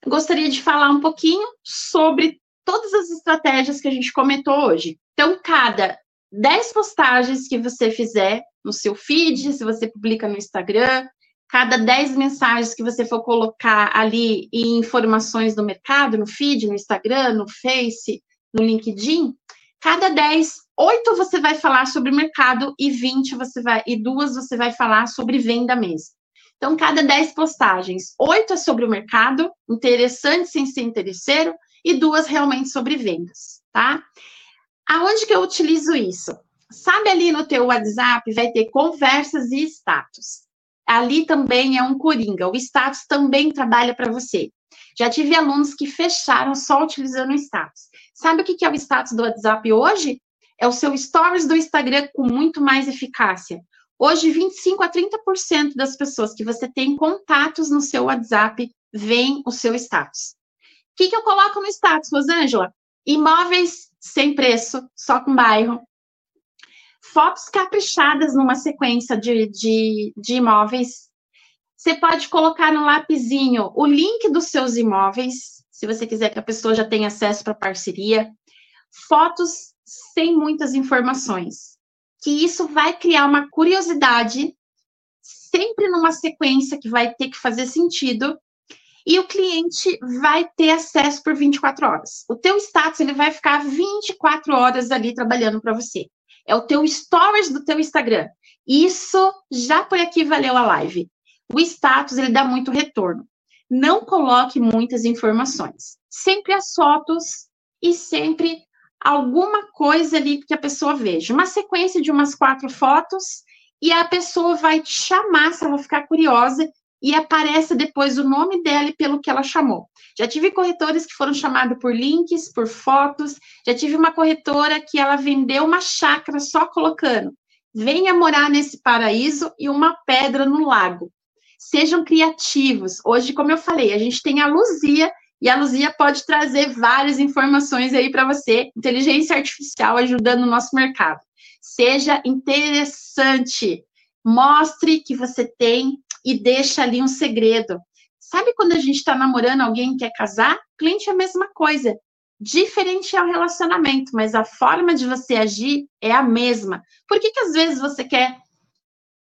gostaria de falar um pouquinho sobre todas as estratégias que a gente comentou hoje. Então, cada 10 postagens que você fizer no seu feed, se você publica no Instagram, cada 10 mensagens que você for colocar ali em informações do mercado, no feed, no Instagram, no Face, no LinkedIn, cada 10, 8 você vai falar sobre mercado e 20 você vai e duas você vai falar sobre venda mesmo. Então, cada 10 postagens, 8 é sobre o mercado, interessante sem ser interesseiro, e duas realmente sobre vendas, tá? Aonde que eu utilizo isso? Sabe ali no teu WhatsApp vai ter conversas e status ali também é um coringa. O status também trabalha para você. Já tive alunos que fecharam só utilizando o status. Sabe o que é o status do WhatsApp hoje? É o seu stories do Instagram com muito mais eficácia. Hoje, 25 a 30% das pessoas que você tem contatos no seu WhatsApp veem o seu status. O que, que eu coloco no status, Rosângela? Imóveis sem preço, só com bairro fotos caprichadas numa sequência de, de, de imóveis. Você pode colocar no lapisinho o link dos seus imóveis, se você quiser que a pessoa já tenha acesso para parceria. Fotos sem muitas informações. Que isso vai criar uma curiosidade, sempre numa sequência que vai ter que fazer sentido, e o cliente vai ter acesso por 24 horas. O teu status ele vai ficar 24 horas ali trabalhando para você é o teu stories do teu Instagram. Isso já por aqui valeu a live. O status ele dá muito retorno. Não coloque muitas informações. Sempre as fotos e sempre alguma coisa ali que a pessoa veja. Uma sequência de umas quatro fotos e a pessoa vai te chamar se ela ficar curiosa e aparece depois o nome dela e pelo que ela chamou. Já tive corretores que foram chamados por links, por fotos. Já tive uma corretora que ela vendeu uma chácara só colocando: venha morar nesse paraíso e uma pedra no lago. Sejam criativos. Hoje, como eu falei, a gente tem a Luzia e a Luzia pode trazer várias informações aí para você. Inteligência artificial ajudando o nosso mercado. Seja interessante. Mostre que você tem e deixa ali um segredo. Sabe quando a gente está namorando alguém que quer casar? Cliente é a mesma coisa. Diferente é o relacionamento, mas a forma de você agir é a mesma. Por que, que às vezes você quer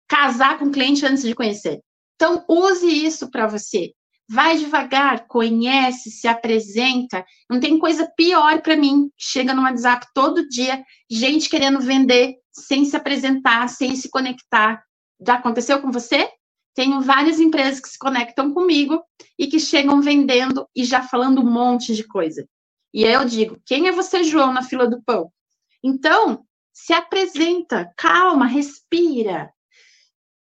casar com o cliente antes de conhecer? Então, use isso para você. Vai devagar, conhece, se apresenta. Não tem coisa pior para mim. Chega no WhatsApp todo dia, gente querendo vender sem se apresentar, sem se conectar. Já aconteceu com você? Tenho várias empresas que se conectam comigo e que chegam vendendo e já falando um monte de coisa. E aí eu digo: quem é você, João, na fila do pão? Então, se apresenta, calma, respira.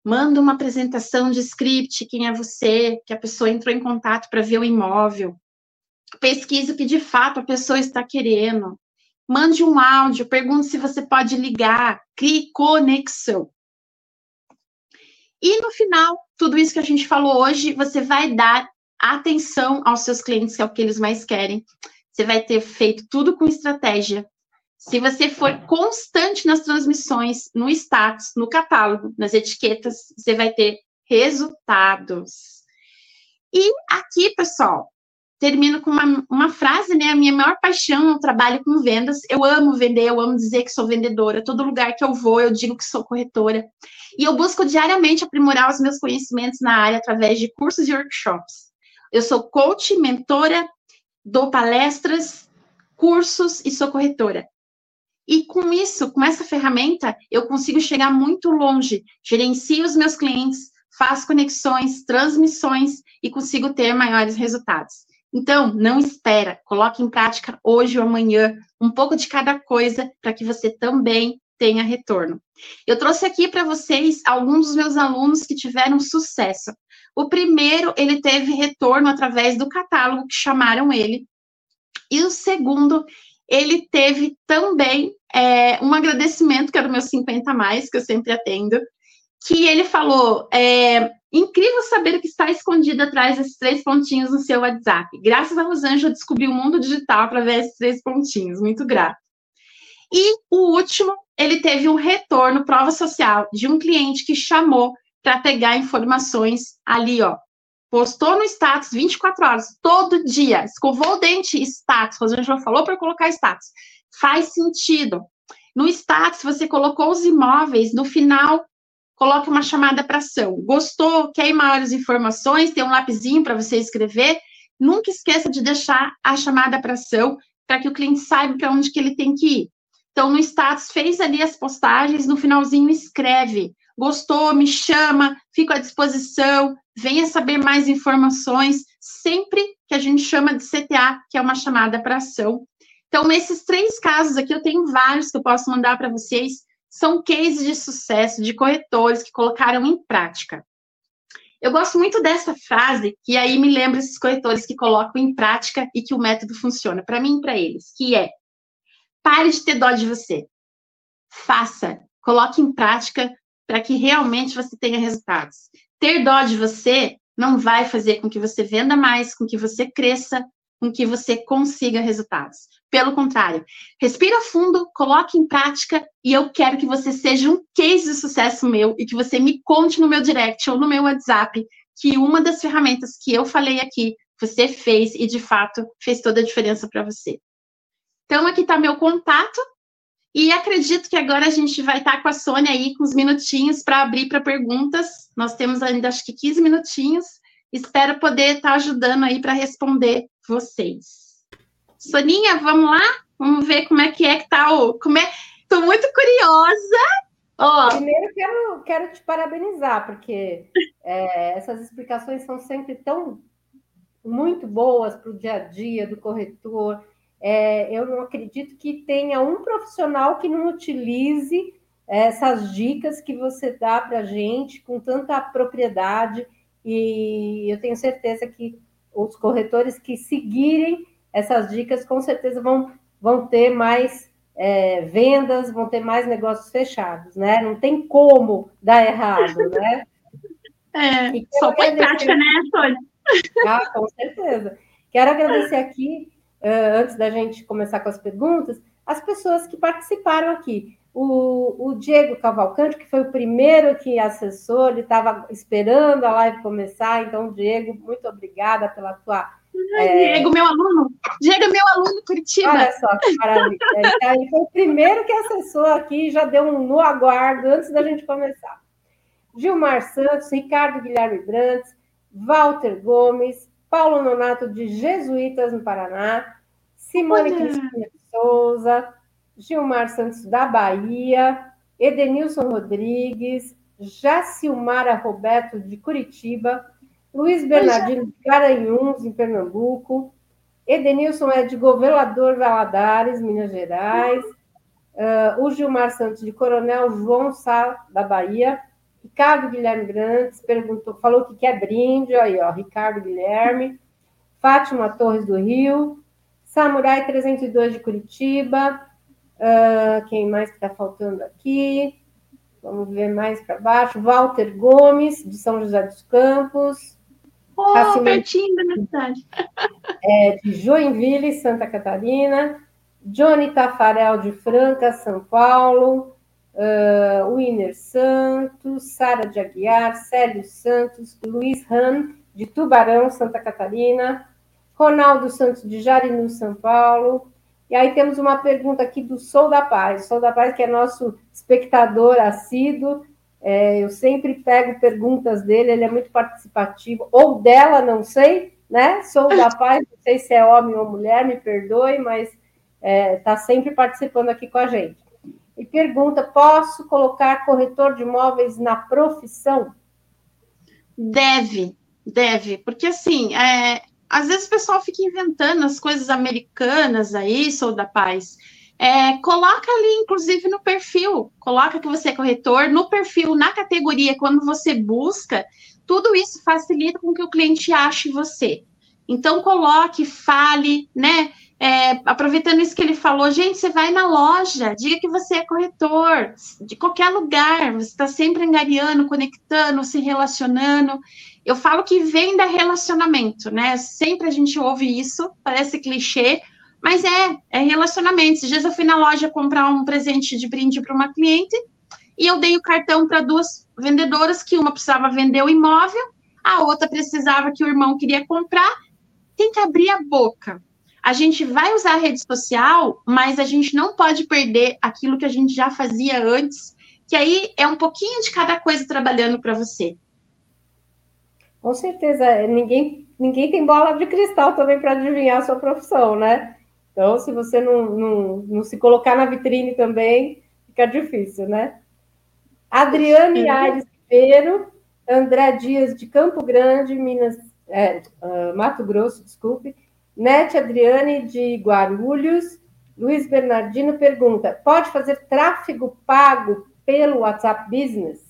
Manda uma apresentação de script, quem é você, que a pessoa entrou em contato para ver o imóvel. Pesquise o que de fato a pessoa está querendo. Mande um áudio, pergunte se você pode ligar, crie conexão. E no final, tudo isso que a gente falou hoje, você vai dar atenção aos seus clientes, que é o que eles mais querem. Você vai ter feito tudo com estratégia. Se você for constante nas transmissões, no status, no catálogo, nas etiquetas, você vai ter resultados. E aqui, pessoal, termino com uma, uma frase, né? A minha maior paixão é o trabalho com vendas. Eu amo vender, eu amo dizer que sou vendedora. Todo lugar que eu vou, eu digo que sou corretora. E eu busco diariamente aprimorar os meus conhecimentos na área através de cursos e workshops. Eu sou coach, mentora, dou palestras, cursos e sou corretora. E com isso, com essa ferramenta, eu consigo chegar muito longe, gerencio os meus clientes, faço conexões, transmissões e consigo ter maiores resultados. Então, não espera, coloque em prática hoje ou amanhã um pouco de cada coisa para que você também tenha retorno. Eu trouxe aqui para vocês alguns dos meus alunos que tiveram sucesso. O primeiro, ele teve retorno através do catálogo que chamaram ele. E o segundo, ele teve também é, um agradecimento, que era o meu 50 a mais, que eu sempre atendo, que ele falou: é, incrível saber o que está escondido atrás desses três pontinhos no seu WhatsApp. Graças a Rosângela, eu descobri o mundo digital através desses três pontinhos. Muito grato. E o último, ele teve um retorno, prova social, de um cliente que chamou para pegar informações ali, ó, postou no status 24 horas, todo dia, escovou o dente, status, Rosângela falou para colocar status. Faz sentido. No status, você colocou os imóveis, no final, coloque uma chamada para ação. Gostou? Quer maiores informações? Tem um lapisinho para você escrever. Nunca esqueça de deixar a chamada para ação para que o cliente saiba para onde que ele tem que ir. Então, no status, fez ali as postagens, no finalzinho escreve. Gostou, me chama, fico à disposição, venha saber mais informações, sempre que a gente chama de CTA, que é uma chamada para ação. Então, esses três casos aqui, eu tenho vários que eu posso mandar para vocês, são cases de sucesso de corretores que colocaram em prática. Eu gosto muito dessa frase, que aí me lembra esses corretores que colocam em prática e que o método funciona, para mim e para eles, que é pare de ter dó de você. Faça, coloque em prática para que realmente você tenha resultados. Ter dó de você não vai fazer com que você venda mais, com que você cresça, com que você consiga resultados. Pelo contrário, respira fundo, coloque em prática e eu quero que você seja um case de sucesso meu e que você me conte no meu direct ou no meu WhatsApp que uma das ferramentas que eu falei aqui você fez e de fato fez toda a diferença para você. Então aqui está meu contato e acredito que agora a gente vai estar tá com a Sônia aí com uns minutinhos para abrir para perguntas. Nós temos ainda acho que 15 minutinhos. Espero poder estar tá ajudando aí para responder vocês. Soninha, vamos lá? Vamos ver como é que é que tá o. Como é... Tô muito curiosa. Oh. Primeiro, quero, quero te parabenizar, porque é, essas explicações são sempre tão muito boas para o dia a dia do corretor. É, eu não acredito que tenha um profissional que não utilize essas dicas que você dá para a gente com tanta propriedade, e eu tenho certeza que os corretores que seguirem essas dicas com certeza vão, vão ter mais é, vendas, vão ter mais negócios fechados, né? Não tem como dar errado, né? É, só foi prática, né, Antônio? Ah, com certeza. Quero agradecer aqui, antes da gente começar com as perguntas, as pessoas que participaram aqui. O, o Diego Cavalcante, que foi o primeiro que acessou, ele estava esperando a live começar. Então, Diego, muito obrigada pela tua. Ai, é... Diego, meu aluno. Diego, meu aluno, Curitiba. Olha só que maravilha. ele foi o primeiro que acessou aqui, já deu um no aguardo antes da gente começar. Gilmar Santos, Ricardo Guilherme Brantes, Walter Gomes, Paulo Nonato de Jesuítas, no Paraná, Simone Olha. Cristina Souza, Gilmar Santos da Bahia, Edenilson Rodrigues, Jacilmara Roberto de Curitiba, Luiz Bernardino de Garanhuns, em Pernambuco, Edenilson é de Governador Valadares, Minas Gerais, uh, o Gilmar Santos de Coronel João Sá, da Bahia, Ricardo Guilherme Grandes perguntou, falou que quer brinde, aí, ó, Ricardo Guilherme, Fátima Torres do Rio, Samurai 302 de Curitiba, Uh, quem mais que está faltando aqui? Vamos ver mais para baixo. Walter Gomes, de São José dos Campos. Oh, Racimento, pertinho da minha cidade. É, de Joinville, Santa Catarina. Johnny Tafarel, de Franca, São Paulo. Uh, Winner Santos, Sara de Aguiar, Célio Santos, Luiz Ram, de Tubarão, Santa Catarina. Ronaldo Santos, de Jarinu, São Paulo. E aí temos uma pergunta aqui do Sou da Paz. Sou da Paz, que é nosso espectador assíduo. É, eu sempre pego perguntas dele, ele é muito participativo. Ou dela, não sei, né? Sou da Paz, não sei se é homem ou mulher, me perdoe, mas está é, tá sempre participando aqui com a gente. E pergunta: posso colocar corretor de imóveis na profissão? Deve, deve, porque assim, é, às vezes o pessoal fica inventando as coisas americanas aí, sou da paz. É, coloca ali, inclusive, no perfil. Coloca que você é corretor, no perfil, na categoria, quando você busca, tudo isso facilita com que o cliente ache você. Então, coloque, fale, né? É, aproveitando isso que ele falou, gente, você vai na loja, diga que você é corretor, de qualquer lugar, você está sempre angariando, conectando, se relacionando. Eu falo que vem da relacionamento, né? Sempre a gente ouve isso, parece clichê, mas é, é relacionamento. Esses dias eu fui na loja comprar um presente de brinde para uma cliente e eu dei o cartão para duas vendedoras, que uma precisava vender o imóvel, a outra precisava que o irmão queria comprar, tem que abrir a boca. A gente vai usar a rede social, mas a gente não pode perder aquilo que a gente já fazia antes, que aí é um pouquinho de cada coisa trabalhando para você. Com certeza, ninguém, ninguém tem bola de cristal também para adivinhar a sua profissão, né? Então, se você não, não, não se colocar na vitrine também, fica difícil, né? Adriane Aires Ribeiro, André Dias de Campo Grande, Minas, é, uh, Mato Grosso, desculpe. Nete Adriane de Guarulhos. Luiz Bernardino pergunta: pode fazer tráfego pago pelo WhatsApp Business?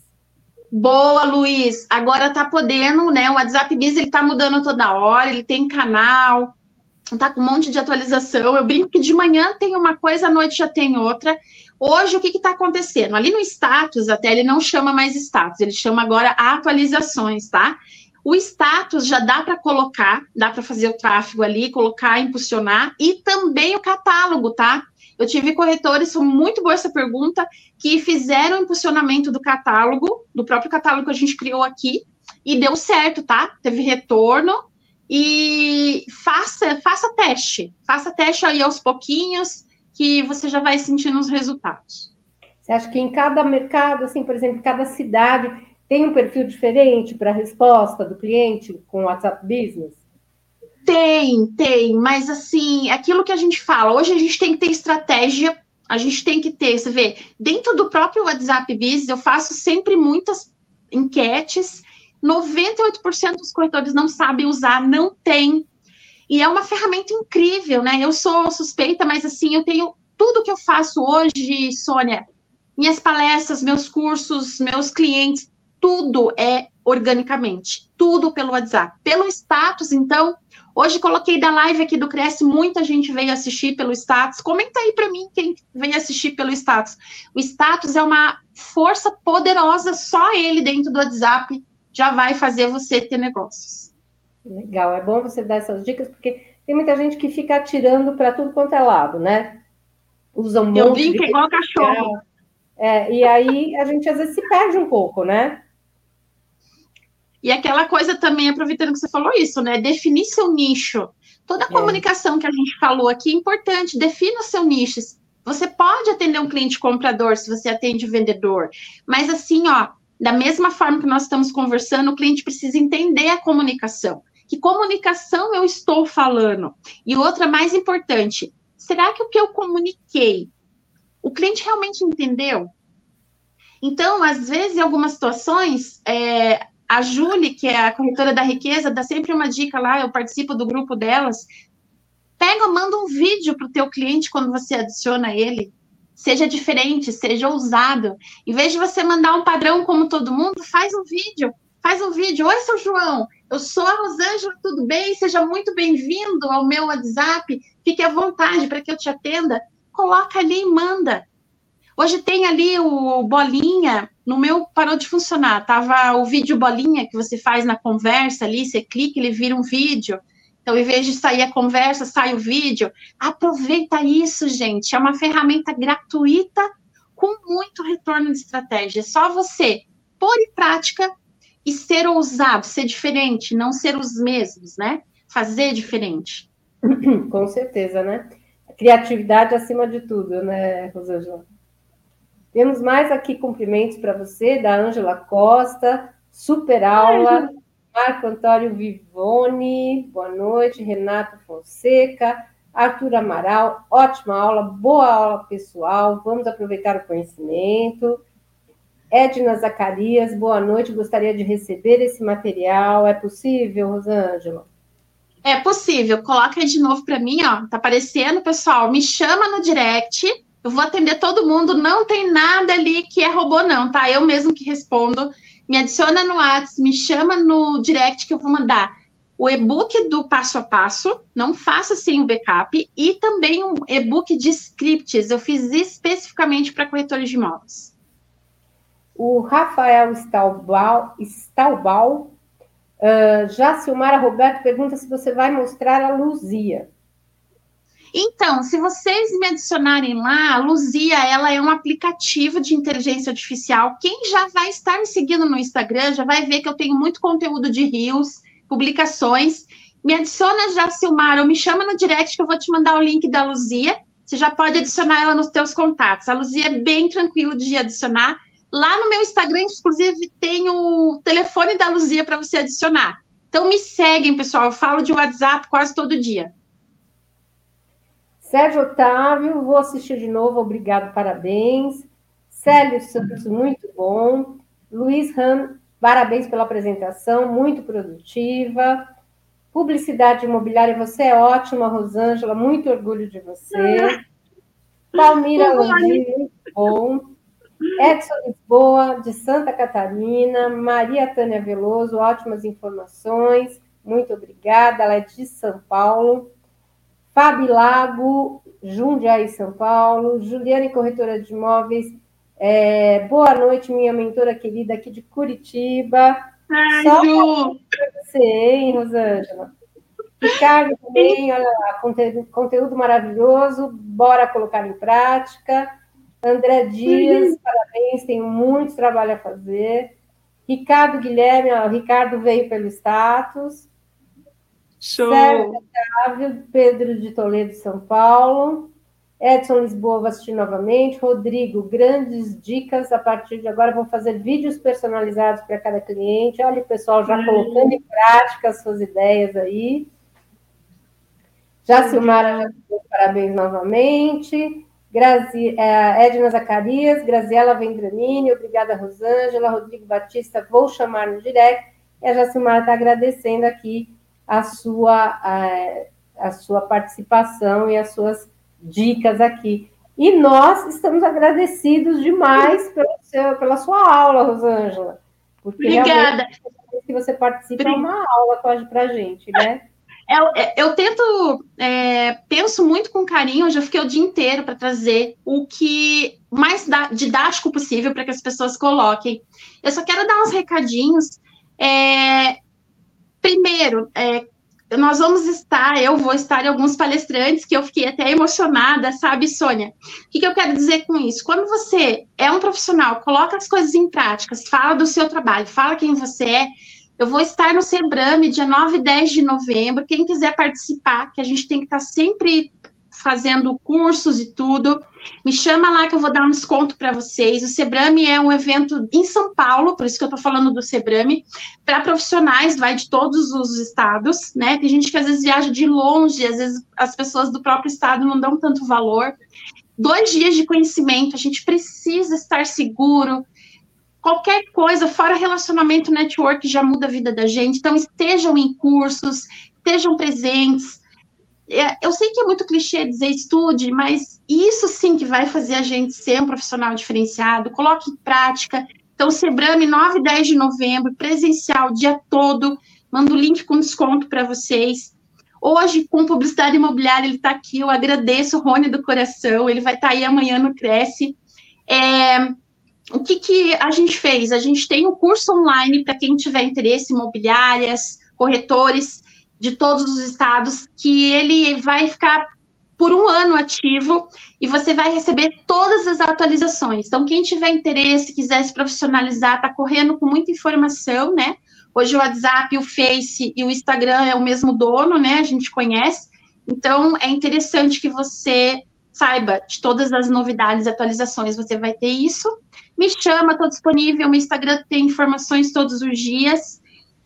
Boa, Luiz. Agora tá podendo, né? O WhatsApp Business ele tá mudando toda hora, ele tem canal, tá com um monte de atualização. Eu brinco que de manhã tem uma coisa, à noite já tem outra. Hoje, o que está acontecendo? Ali no status, até ele não chama mais status, ele chama agora atualizações, tá? O status já dá para colocar, dá para fazer o tráfego ali, colocar, impulsionar, e também o catálogo, tá? Eu tive corretores, foi muito boa essa pergunta, que fizeram o impulsionamento do catálogo, do próprio catálogo que a gente criou aqui, e deu certo, tá? Teve retorno, e faça, faça teste, faça teste aí aos pouquinhos, que você já vai sentindo os resultados. Você acha que em cada mercado, assim, por exemplo, cada cidade tem um perfil diferente para a resposta do cliente com WhatsApp Business? Tem, tem, mas assim, aquilo que a gente fala, hoje a gente tem que ter estratégia, a gente tem que ter, você vê, dentro do próprio WhatsApp Business, eu faço sempre muitas enquetes, 98% dos corretores não sabem usar, não tem e é uma ferramenta incrível, né? Eu sou suspeita, mas assim, eu tenho tudo que eu faço hoje, Sônia, minhas palestras, meus cursos, meus clientes, tudo é organicamente, tudo pelo WhatsApp. Pelo status, então, hoje coloquei da live aqui do Cresce, muita gente veio assistir pelo status. Comenta aí para mim quem veio assistir pelo status. O status é uma força poderosa, só ele dentro do WhatsApp já vai fazer você ter negócios. Legal, é bom você dar essas dicas, porque tem muita gente que fica atirando para tudo quanto é lado, né? Usa um Eu monte brinco de... igual cachorro. É, e aí a gente às vezes se perde um pouco, né? E aquela coisa também, aproveitando que você falou isso, né? Definir seu nicho. Toda a é. comunicação que a gente falou aqui é importante, defina o seu nicho. Você pode atender um cliente comprador se você atende vendedor, mas assim, ó, da mesma forma que nós estamos conversando, o cliente precisa entender a comunicação que comunicação eu estou falando? E outra mais importante, será que o que eu comuniquei, o cliente realmente entendeu? Então, às vezes, em algumas situações, é, a Julie, que é a corretora da riqueza, dá sempre uma dica lá, eu participo do grupo delas. Pega, manda um vídeo para o teu cliente quando você adiciona ele. Seja diferente, seja ousado. Em vez de você mandar um padrão como todo mundo, faz um vídeo. Faz um vídeo. Oi, seu João, eu sou a Rosângela, tudo bem? Seja muito bem-vindo ao meu WhatsApp. Fique à vontade para que eu te atenda. Coloca ali e manda. Hoje tem ali o bolinha, no meu parou de funcionar. Tava o vídeo bolinha que você faz na conversa ali, você clica, ele vira um vídeo. Então, em vez de sair a conversa, sai o vídeo. Aproveita isso, gente. É uma ferramenta gratuita com muito retorno de estratégia. É só você pôr em prática e ser ousado, ser diferente, não ser os mesmos, né? Fazer diferente. Com certeza, né? Criatividade acima de tudo, né, Rosângela? Temos mais aqui cumprimentos para você, da Ângela Costa, super aula, Marco Antônio Vivone, boa noite, Renato Fonseca, Arthur Amaral, ótima aula, boa aula pessoal, vamos aproveitar o conhecimento. Edna Zacarias, boa noite. Gostaria de receber esse material. É possível, Rosângela? É possível. Coloca aí de novo para mim, ó. Tá aparecendo, pessoal. Me chama no direct. Eu vou atender todo mundo. Não tem nada ali que é robô, não, tá? Eu mesmo que respondo. Me adiciona no WhatsApp, me chama no direct que eu vou mandar o e-book do passo a passo, não faça sem o backup, e também um e-book de scripts. Eu fiz especificamente para corretores de imóveis. O Rafael Staubal, Staubal uh, já Silmara Roberto pergunta se você vai mostrar a Luzia. Então, se vocês me adicionarem lá, a Luzia, ela é um aplicativo de inteligência artificial. Quem já vai estar me seguindo no Instagram já vai ver que eu tenho muito conteúdo de rios, publicações. Me adiciona já, Silmar, ou me chama no direct que eu vou te mandar o link da Luzia. Você já pode adicionar ela nos teus contatos. A Luzia é bem tranquilo de adicionar. Lá no meu Instagram, inclusive, tem o telefone da Luzia para você adicionar. Então me seguem, pessoal. Eu falo de WhatsApp quase todo dia. Sérgio Otávio, vou assistir de novo, obrigado, parabéns. Célio Santos, muito bom. Luiz Ram, parabéns pela apresentação, muito produtiva. Publicidade imobiliária, você é ótima, Rosângela, muito orgulho de você. Palmira Landim, muito bom. Edson Lisboa, de Santa Catarina. Maria Tânia Veloso, ótimas informações, muito obrigada. Ela é de São Paulo. Fabi Lago, Jundiaí, São Paulo. Juliane, corretora de imóveis. É, boa noite, minha mentora querida aqui de Curitiba. Ai, Só Ju! você, hein, Rosângela? Ricardo também, olha lá, conteúdo, conteúdo maravilhoso, bora colocar em prática. André Dias, uhum. parabéns, tenho muito trabalho a fazer. Ricardo Guilherme, ó, o Ricardo veio pelo status. Show! Sérgio Otávio, Pedro de Toledo, São Paulo. Edson Lisboa, vou assistir novamente. Rodrigo, grandes dicas. A partir de agora, vou fazer vídeos personalizados para cada cliente. Olha o pessoal já colocando em prática as suas ideias aí. Já Silmara, parabéns novamente. Grazi, é, Edna Zacarias, Graziela Vendramini, obrigada, Rosângela, Rodrigo Batista, vou chamar no direct. E a Jacimara está agradecendo aqui a sua, a, a sua participação e as suas dicas aqui. E nós estamos agradecidos demais pelo seu, pela sua aula, Rosângela. Porque Obrigada. que você participa é uma aula para a gente, né? Eu, é, é, eu tento, é, penso muito com carinho, hoje eu fiquei o dia inteiro para trazer o que mais didático possível para que as pessoas coloquem. Eu só quero dar uns recadinhos. É, primeiro, é, nós vamos estar, eu vou estar em alguns palestrantes que eu fiquei até emocionada, sabe, Sônia? O que, que, eu quero dizer com isso? Quando você é um profissional, coloca as coisas em práticas, fala do seu trabalho, fala quem você é. Eu vou estar no Sebrame, dia 9 e 10 de novembro. Quem quiser participar, que a gente tem que estar sempre fazendo cursos e tudo. Me chama lá que eu vou dar um desconto para vocês. O Sebrame é um evento em São Paulo, por isso que eu estou falando do Sebrame, para profissionais, vai de todos os estados, né? Tem gente que às vezes viaja de longe, às vezes as pessoas do próprio estado não dão tanto valor. Dois dias de conhecimento, a gente precisa estar seguro. Qualquer coisa, fora relacionamento, network, já muda a vida da gente. Então, estejam em cursos, estejam presentes, eu sei que é muito clichê dizer estude, mas isso sim que vai fazer a gente ser um profissional diferenciado. Coloque em prática. Então, Sebrame, 9 e 10 de novembro, presencial, dia todo. Mando o link com desconto para vocês. Hoje, com publicidade imobiliária, ele está aqui. Eu agradeço o Rony do coração. Ele vai estar tá aí amanhã no Cresce. É, o que, que a gente fez? A gente tem um curso online para quem tiver interesse, imobiliárias, corretores de todos os estados, que ele vai ficar por um ano ativo e você vai receber todas as atualizações. Então, quem tiver interesse, quiser se profissionalizar, está correndo com muita informação, né? Hoje o WhatsApp, o Face e o Instagram é o mesmo dono, né? A gente conhece. Então, é interessante que você saiba de todas as novidades atualizações. Você vai ter isso. Me chama, estou disponível. Meu Instagram tem informações todos os dias.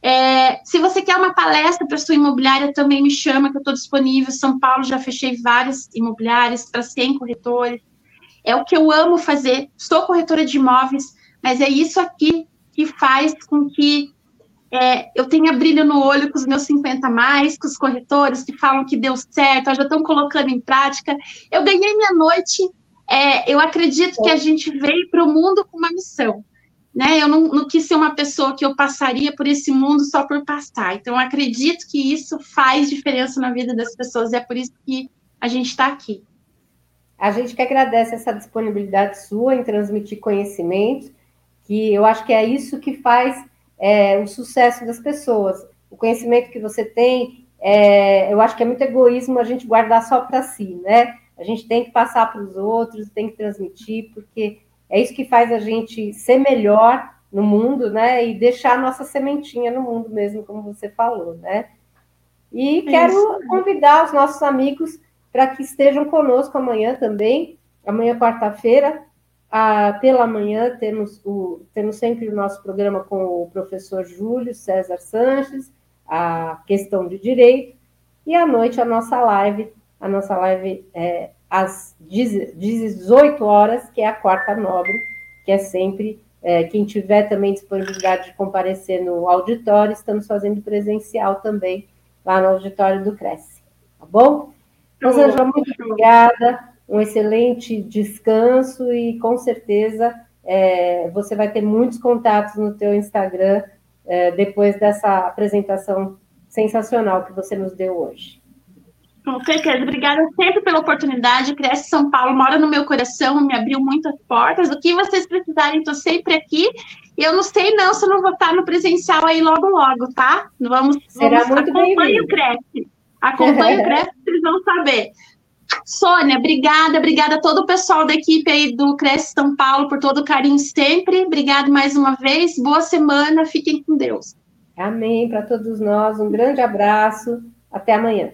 É, se você quer uma palestra para sua imobiliária, também me chama, que eu estou disponível. São Paulo já fechei várias imobiliárias para 100 corretores. É o que eu amo fazer. Sou corretora de imóveis, mas é isso aqui que faz com que é, eu tenha brilho no olho com os meus 50 mais, com os corretores que falam que deu certo, já estão colocando em prática. Eu ganhei minha noite. É, eu acredito que a gente veio para o mundo com uma missão né? Eu não, não, quis ser uma pessoa que eu passaria por esse mundo só por passar. Então, acredito que isso faz diferença na vida das pessoas, e é por isso que a gente está aqui. A gente que agradece essa disponibilidade sua em transmitir conhecimento, que eu acho que é isso que faz é, o sucesso das pessoas. O conhecimento que você tem é, eu acho que é muito egoísmo a gente guardar só para si, né? A gente tem que passar para os outros, tem que transmitir, porque é isso que faz a gente ser melhor no mundo, né? E deixar a nossa sementinha no mundo mesmo, como você falou, né? E quero convidar os nossos amigos para que estejam conosco amanhã também, amanhã quarta-feira, pela manhã temos, o, temos sempre o nosso programa com o professor Júlio César Sanches, a questão de direito, e à noite a nossa live, a nossa live é às 18 horas, que é a quarta nobre, que é sempre, é, quem tiver também disponibilidade de comparecer no auditório, estamos fazendo presencial também, lá no auditório do Cresce, tá bom? Rosângela, muito obrigada, um excelente descanso e com certeza é, você vai ter muitos contatos no teu Instagram é, depois dessa apresentação sensacional que você nos deu hoje. Com certeza. Obrigada sempre pela oportunidade. Cresce São Paulo mora no meu coração, me abriu muitas portas. O que vocês precisarem, estou sempre aqui. E eu não sei não se eu não vou estar no presencial aí logo, logo, tá? Vamos, Será vamos muito acompanhe o Cresce. Acompanhe o Cresce, vocês vão saber. Sônia, obrigada, obrigada a todo o pessoal da equipe aí do Cresce São Paulo por todo o carinho sempre. Obrigado mais uma vez. Boa semana, fiquem com Deus. Amém para todos nós. Um grande abraço. Até amanhã.